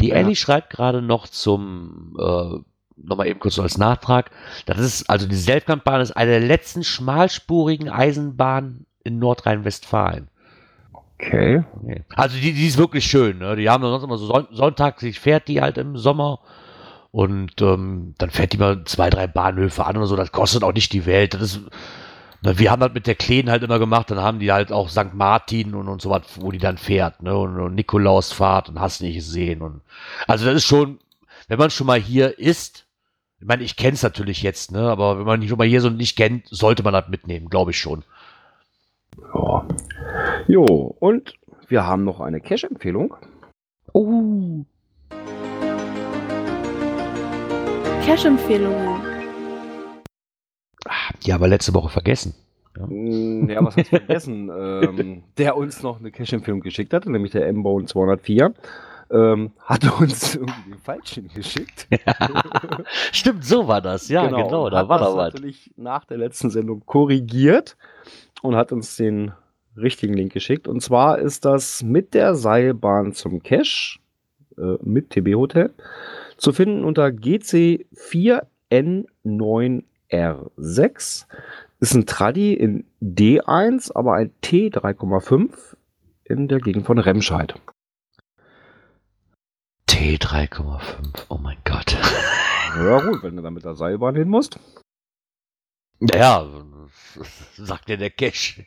Die Ja. Ellie schreibt gerade noch zum, äh, nochmal eben kurz so als Nachtrag. Das ist, also die Selfkantbahn ist eine der letzten schmalspurigen Eisenbahnen in Nordrhein-Westfalen. Okay. Also die, die ist wirklich schön. Ne? Die haben dann sonst immer so Son Sonntag, sich fährt die halt im Sommer und ähm, dann fährt die mal zwei, drei Bahnhöfe an oder so. Das kostet auch nicht die Welt. Das ist, wir haben das mit der Kleen halt immer gemacht. Dann haben die halt auch St. Martin und, und so was, wo die dann fährt. Ne? Und, und Nikolausfahrt und hast nicht gesehen. Und, also das ist schon, wenn man schon mal hier ist, ich meine, ich kenne es natürlich jetzt, ne? aber wenn man schon mal hier so nicht kennt, sollte man das mitnehmen, glaube ich schon. Ja. Jo, und wir haben noch eine Cash-Empfehlung. Oh. Cash-Empfehlungen. Die haben wir letzte Woche vergessen. Mm, Ja, was hast du vergessen? (laughs) ähm, der uns noch eine Cash-Empfehlung geschickt hatte, nämlich der M-Bone 204, ähm, hatte uns irgendwie den falschen geschickt. (laughs) Stimmt, so war das. Ja, genau, da hat war das da was. natürlich nach der letzten Sendung korrigiert und hat uns den richtigen Link geschickt. Und zwar ist das mit der Seilbahn zum Cache äh, mit TB Hotel zu finden unter GC4N9R6. Ist ein Tradi in D1, aber ein T3,5 in der Gegend von Remscheid. T3,5. Oh mein Gott. (laughs) Ja gut, wenn du da mit der Seilbahn hin musst. Ja, sagt ja der Cash.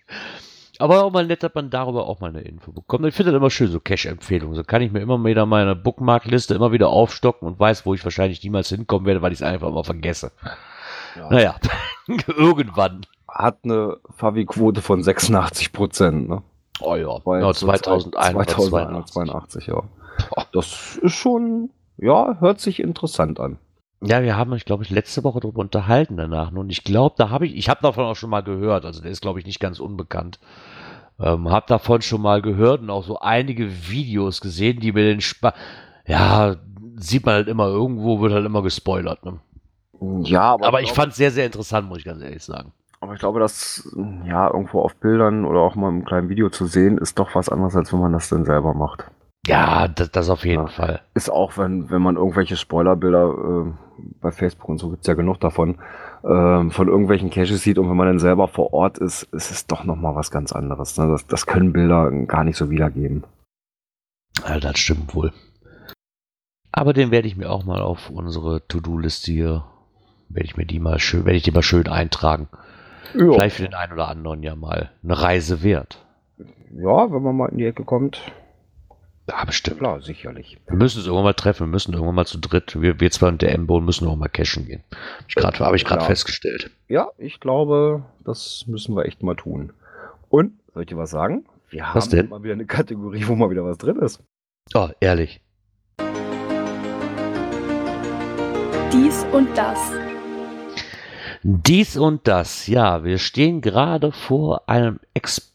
Aber auch mal nett, dass man darüber auch mal eine Info bekommt. Ich finde das immer schön, so Cash-Empfehlungen. So kann ich mir immer wieder meine Bookmark-Liste immer wieder aufstocken und weiß, wo ich wahrscheinlich niemals hinkommen werde, weil ich es einfach immer vergesse. Ja. Naja, (laughs) irgendwann. Hat eine Favi-Quote von 86 Prozent. Ne? Oh ja, War ja jetzt zur Zeit 2182. 2182, ja. Das ist schon, ja, hört sich interessant an. Ja, wir haben uns, glaube ich, letzte Woche darüber unterhalten danach. Und ich glaube, da habe ich, ich habe davon auch schon mal gehört. Also der ist, glaube ich, nicht ganz unbekannt. Ähm, habe davon schon mal gehört und auch so einige Videos gesehen, die mir den Spaß. Ja, sieht man halt immer irgendwo, wird halt immer gespoilert. Ne? Ja, Aber ich fand es sehr, sehr interessant, muss ich ganz ehrlich sagen. aber ich glaube, dass ja irgendwo auf Bildern oder auch mal im kleinen Video zu sehen, ist doch was anderes, als wenn man das dann selber macht. Ja, das, das auf jeden Ja. Fall. Ist auch, wenn, wenn man irgendwelche Spoilerbilder äh, bei Facebook und so gibt's ja genug davon, ähm, von irgendwelchen Caches sieht und wenn man dann selber vor Ort ist, ist es doch nochmal was ganz anderes. Ne? Das, das können Bilder gar nicht so wiedergeben. Ja, das stimmt wohl. Aber den werde ich mir auch mal auf unsere To-Do-Liste hier, werde ich mir die mal schön, werde ich die mal schön eintragen. Ja. Vielleicht für den einen oder anderen ja mal eine Reise wert. ja, wenn man mal in die Ecke kommt. Ja, bestimmt. Klar, sicherlich. Wir müssen uns irgendwann mal treffen, wir müssen irgendwann mal zu dritt, wir, wir zwei und der M-Bone müssen auch mal cashen gehen. Hab Habe ich gerade Ja. festgestellt. Ja, ich glaube, das müssen wir echt mal tun. Und, soll ich dir was sagen? Wir Was haben denn? mal wieder eine Kategorie, wo mal wieder was drin ist. Oh, ehrlich. Dies und das. Dies und das, ja, wir stehen gerade vor einem Ex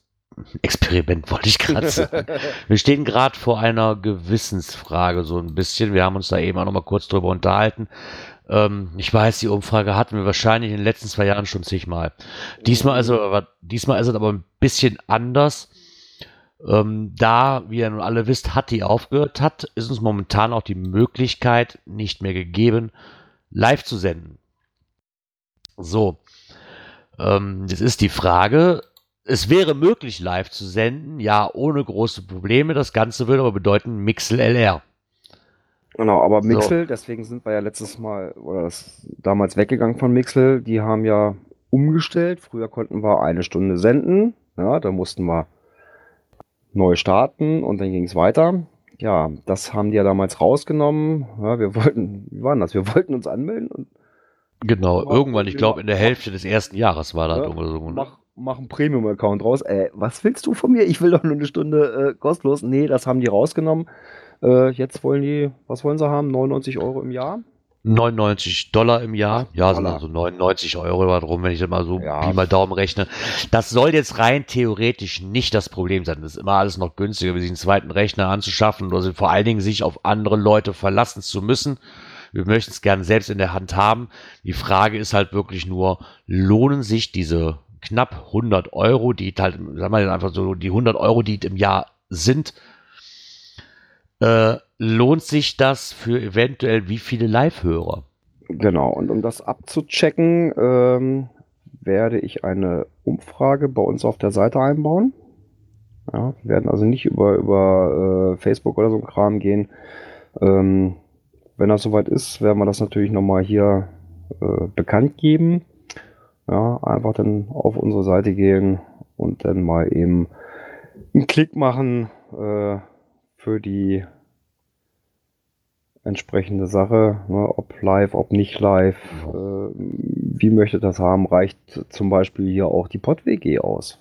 Experiment, (laughs) wollte ich gerade sagen. Wir stehen gerade vor einer Gewissensfrage so ein bisschen. Wir haben uns da eben auch noch mal kurz drüber unterhalten. Ähm, ich weiß, die Umfrage hatten wir wahrscheinlich in den letzten zwei Jahren schon zigmal. Diesmal, also, aber, diesmal ist es aber ein bisschen anders. Ähm, da, wie ihr nun alle wisst, hat die aufgehört hat, ist uns momentan auch die Möglichkeit nicht mehr gegeben, live zu senden. So, ähm, das ist die Frage. Es wäre möglich, live zu senden, ja, ohne große Probleme. Das Ganze würde aber bedeuten Mixel LR. Genau, aber So. Mixel, deswegen sind wir ja letztes Mal oder das damals weggegangen von Mixel. Die haben ja umgestellt. Früher konnten wir eine Stunde senden. Ja, da mussten wir neu starten und dann ging es weiter. Ja, das haben die ja damals rausgenommen. Ja, wir wollten, wie war denn das? Wir wollten uns anmelden und Genau, Ja, irgendwann, ich glaube, in der Hälfte des ersten Jahres war das Ja, irgendwo so. mach, mach einen Premium-Account raus. Äh, was willst du von mir? Ich will doch nur eine Stunde äh, kostenlos. Nee, das haben die rausgenommen. Äh, jetzt wollen die, was wollen sie haben? 99 Euro im Jahr? 99 Dollar im Jahr. Ja, sind also 99 Euro oder drum, wenn ich das mal so Ja. Pi mal Daumen rechne. Das soll jetzt rein theoretisch nicht das Problem sein. Das ist immer alles noch günstiger, wie sich einen zweiten Rechner anzuschaffen oder vor allen Dingen sich auf andere Leute verlassen zu müssen. Wir möchten es gerne selbst in der Hand haben. Die Frage ist halt wirklich nur, lohnen sich diese knapp 100 Euro, die halt, sagen wir einfach so, die 100 Euro, die im Jahr sind, äh, lohnt sich das für eventuell wie viele Live-Hörer? Genau, und um das abzuchecken, ähm, werde ich eine Umfrage bei uns auf der Seite einbauen. Ja, wir werden also nicht über, über äh, Facebook oder so ein Kram gehen. Ähm, wenn das soweit ist, werden wir das natürlich nochmal hier äh, bekannt geben. Ja, einfach dann auf unsere Seite gehen und dann mal eben einen Klick machen äh, für die entsprechende Sache, ne, ob live, ob nicht live, äh, wie möchtet das haben, reicht zum Beispiel hier auch die Pod-WG aus.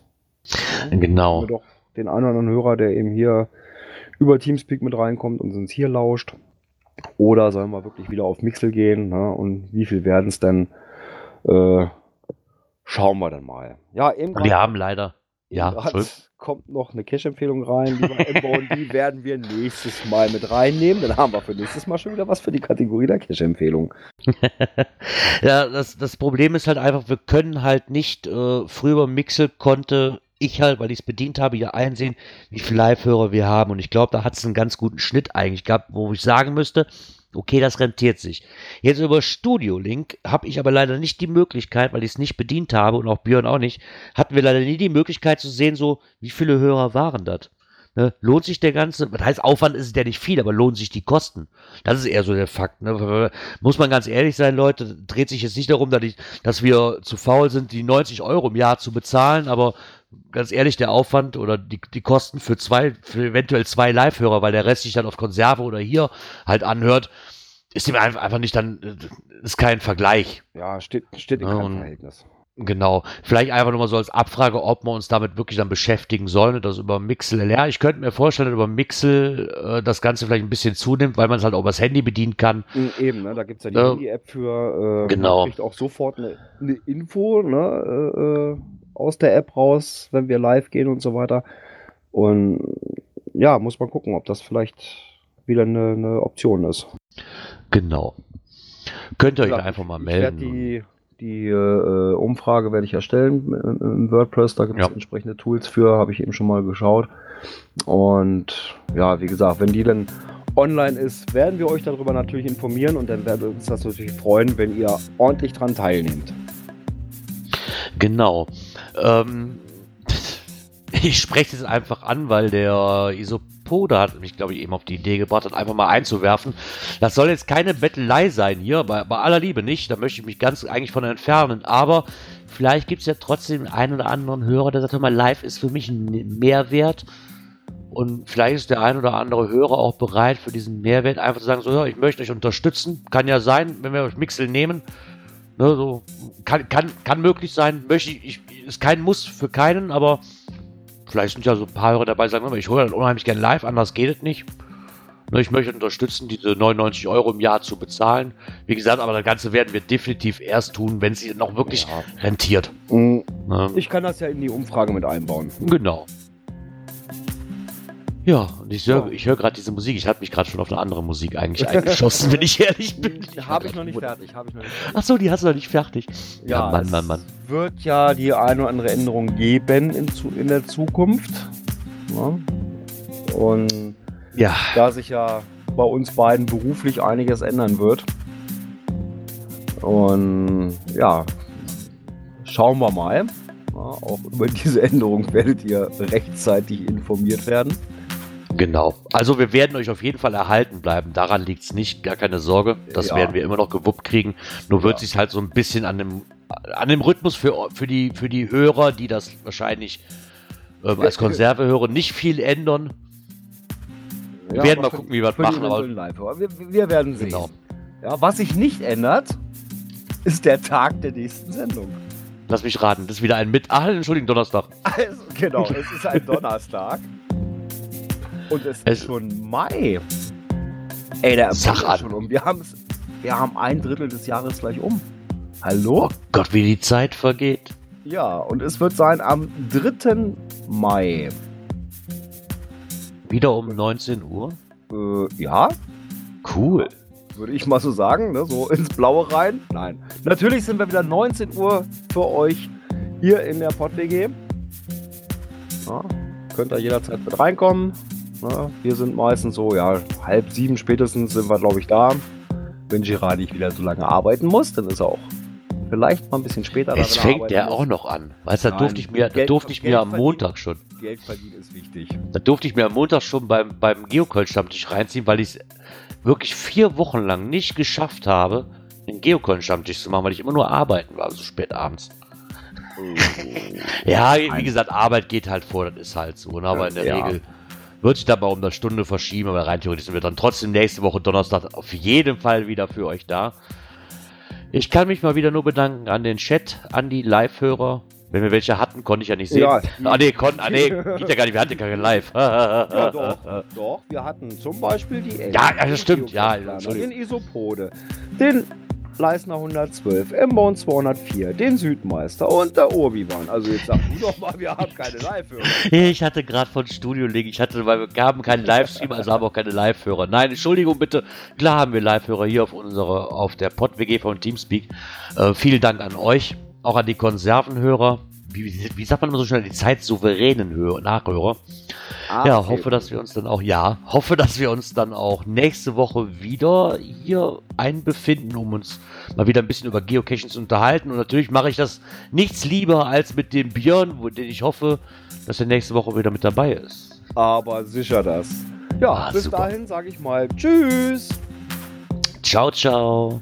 Genau. Haben wir doch den einen oder anderen Hörer, der eben hier über Teamspeak mit reinkommt und uns hier lauscht. Oder sollen wir wirklich wieder auf Mixel gehen? Ne? Und wie viel werden es denn? Äh, schauen wir dann mal. Ja, eben grad- Wir haben leider. Ja, kommt noch eine Cash-Empfehlung rein, und die werden wir nächstes Mal mit reinnehmen. Dann haben wir für nächstes Mal schon wieder was für die Kategorie der Cash-Empfehlung. (laughs) ja, das, das Problem ist halt einfach, wir können halt nicht, äh, früher Mixel konnte ich halt, weil ich es bedient habe, ja einsehen, wie viele Live-Hörer wir haben. Und ich glaube, da hat es einen ganz guten Schnitt eigentlich gehabt, wo ich sagen müsste, okay, das rentiert sich. Jetzt über Studio Link habe ich aber leider nicht die Möglichkeit, weil ich es nicht bedient habe und auch Björn auch nicht, hatten wir leider nie die Möglichkeit zu sehen, so, wie viele Hörer waren das? Ne? Lohnt sich der ganze, das heißt, Aufwand ist es ja nicht viel, aber lohnen sich die Kosten? Das ist eher so der Fakt. Ne? Muss man ganz ehrlich sein, Leute, dreht sich jetzt nicht darum, dass, ich, dass wir zu faul sind, die 90 Euro im Jahr zu bezahlen, aber ganz ehrlich, der Aufwand oder die, die Kosten für zwei, für eventuell zwei Live-Hörer, weil der Rest sich dann auf Konserve oder hier halt anhört, ist ihm einfach nicht dann, äh, ist kein Vergleich. Ja, steht, steht in keinem Verhältnis. Genau. Vielleicht einfach nur mal so als Abfrage, ob wir uns damit wirklich dann beschäftigen sollen, das über Mixel LR. Ich könnte mir vorstellen, dass über Mixel äh, das Ganze vielleicht ein bisschen zunimmt, weil man es halt auch übers Handy bedienen kann. Mm, Eben, ne? da gibt es ja die Ja. Handy-App für. Äh, Genau. Man kriegt auch sofort eine, eine Info ne? äh, äh, aus der App raus, wenn wir live gehen und so weiter. Und ja, muss man gucken, ob das vielleicht wieder eine, eine Option ist. Genau. Könnt ihr euch einfach mal ich werde melden. die, die äh, Umfrage werde ich erstellen im, im WordPress. Da gibt es Ja. entsprechende Tools für, habe ich eben schon mal geschaut. Und ja, wie gesagt, wenn die dann online ist, werden wir euch darüber natürlich informieren und dann werden uns das natürlich freuen, wenn ihr ordentlich dran teilnehmt. Genau. Ähm, (laughs) ich spreche es einfach an, weil der Isopoda hat mich, glaube ich, eben auf die Idee gebracht, das einfach mal einzuwerfen. Das soll jetzt keine Bettelei sein hier, bei, bei aller Liebe nicht. Da möchte ich mich ganz eigentlich von entfernen. Aber vielleicht gibt es ja trotzdem einen oder anderen Hörer, der sagt, hör mal, live ist für mich ein Mehrwert. Und vielleicht ist der ein oder andere Hörer auch bereit, für diesen Mehrwert einfach zu sagen, so, ja, ich möchte euch unterstützen. Kann ja sein, wenn wir euch Mixel nehmen. Ne, so, kann, kann, kann möglich sein. Möchte ich, ich, ist kein Muss für keinen, aber vielleicht sind ja so ein paar Hörer dabei, sagen, ich hole dann unheimlich gerne live, anders geht es nicht. Ne, ich möchte unterstützen, diese 99 Euro im Jahr zu bezahlen. Wie gesagt, aber das Ganze werden wir definitiv erst tun, wenn es sich noch wirklich Ja. rentiert. Mm, Ne? Ich kann das ja in die Umfrage mit einbauen. Genau. Ja, und ich höre Ja. ich hör gerade diese Musik. Ich hatte mich gerade schon auf eine andere Musik eigentlich (laughs) eingeschossen, wenn ich ehrlich bin. Habe ich noch nicht fertig. Habe ich noch nicht fertig. Ach so, die hast du noch nicht fertig. Ja, Mann, es Mann, Mann. wird ja die eine oder andere Änderung geben in, zu, in der Zukunft. Ja. Und Ja, da sich ja bei uns beiden beruflich einiges ändern wird. Und ja, schauen wir mal. Ja, auch über diese Änderung werdet ihr rechtzeitig informiert werden. Genau. Also wir werden euch auf jeden Fall erhalten bleiben. Daran liegt es nicht, gar keine Sorge. Das Ja. werden wir immer noch gewuppt kriegen. Nur wird Ja. sich halt so ein bisschen an dem, an dem Rhythmus für, für, die, für die Hörer, die das wahrscheinlich ähm, als Konserve hören, nicht viel ändern. Wir werden mal gucken, wie wir das machen, aber- wir, wir werden sehen. Genau. Ja, was sich nicht ändert, ist der Tag der nächsten Sendung. Lass mich raten, das ist wieder ein mit. Ah, Entschuldigung, Donnerstag. Also, genau, es ist ein Donnerstag. (laughs) Und es, Es- ist schon Mai. Ey, der Sag an. ist schon um. Wir, haben's, wir haben ein Drittel des Jahres gleich um. Hallo? Oh Gott, wie die Zeit vergeht. Ja, und es wird sein am 3. Mai. Wieder um 19 Uhr. Äh, ja, Cool. würde ich mal so sagen, ne? so ins Blaue rein. Nein. Natürlich sind wir wieder 19 Uhr für euch hier in der PodWG. Ja, könnt ihr jederzeit mit reinkommen. Ja, wir sind meistens so, ja, halb sieben spätestens sind wir, glaube ich, da. Wenn Girard nicht wieder so lange arbeiten muss, dann ist er auch vielleicht mal ein bisschen später er fängt der muss. auch noch an. Weißt du, da durfte ich mir, Geld- durfte ich Geld mir am. Montag schon. Geld verdienen ist wichtig. Da durfte ich mir am Montag schon beim, beim Geocoin-Stammtisch reinziehen, weil ich es wirklich vier Wochen lang nicht geschafft habe, einen Geocoin-Stammtisch zu machen, weil ich immer nur arbeiten war, so spät abends. Ja, wie gesagt, Arbeit geht halt vor, das ist halt so. Ne? Aber in der Ja. Regel wird sich dabei um eine Stunde verschieben, aber rein theoretisch sind wir dann trotzdem nächste Woche Donnerstag auf jeden Fall wieder für euch da. Ich kann mich mal wieder nur bedanken an den Chat, an die Live-Hörer. Wenn wir welche hatten, konnte ich ja nicht sehen. Ja. ah, nee, kon, ah, nee, geht ja gar nicht, wir hatten ja kein Live. Ja, doch, doch. Wir hatten zum Beispiel die Ja, ja, das stimmt, ja, den. Isopode, den Leisner 112, M-Bone 204, den Südmeister und der Obi-Wan. Also jetzt sag du doch mal, wir haben keine Live-Hörer. Ich hatte gerade von Studio Link, ich hatte, weil wir haben keinen Livestream, also haben auch keine Live-Hörer. Nein, Entschuldigung bitte. Klar haben wir Live-Hörer hier auf unserer, auf der Pod-WG von Teamspeak. Äh, vielen Dank an euch, auch an die Konservenhörer. Wie, wie, sagt man immer so schnell, die zeitsouveränen Hör Nachhörer. ja, okay. hoffe, dass wir uns dann auch, ja, hoffe, dass wir uns dann auch nächste Woche wieder hier einbefinden, um uns mal wieder ein bisschen über Geocaching zu unterhalten. Und natürlich mache ich das nichts lieber als mit dem Björn, wo, den ich hoffe, dass er nächste Woche wieder mit dabei ist. Aber sicher das. Ja, Ah, bis super. dahin sage ich mal Tschüss. Ciao, ciao.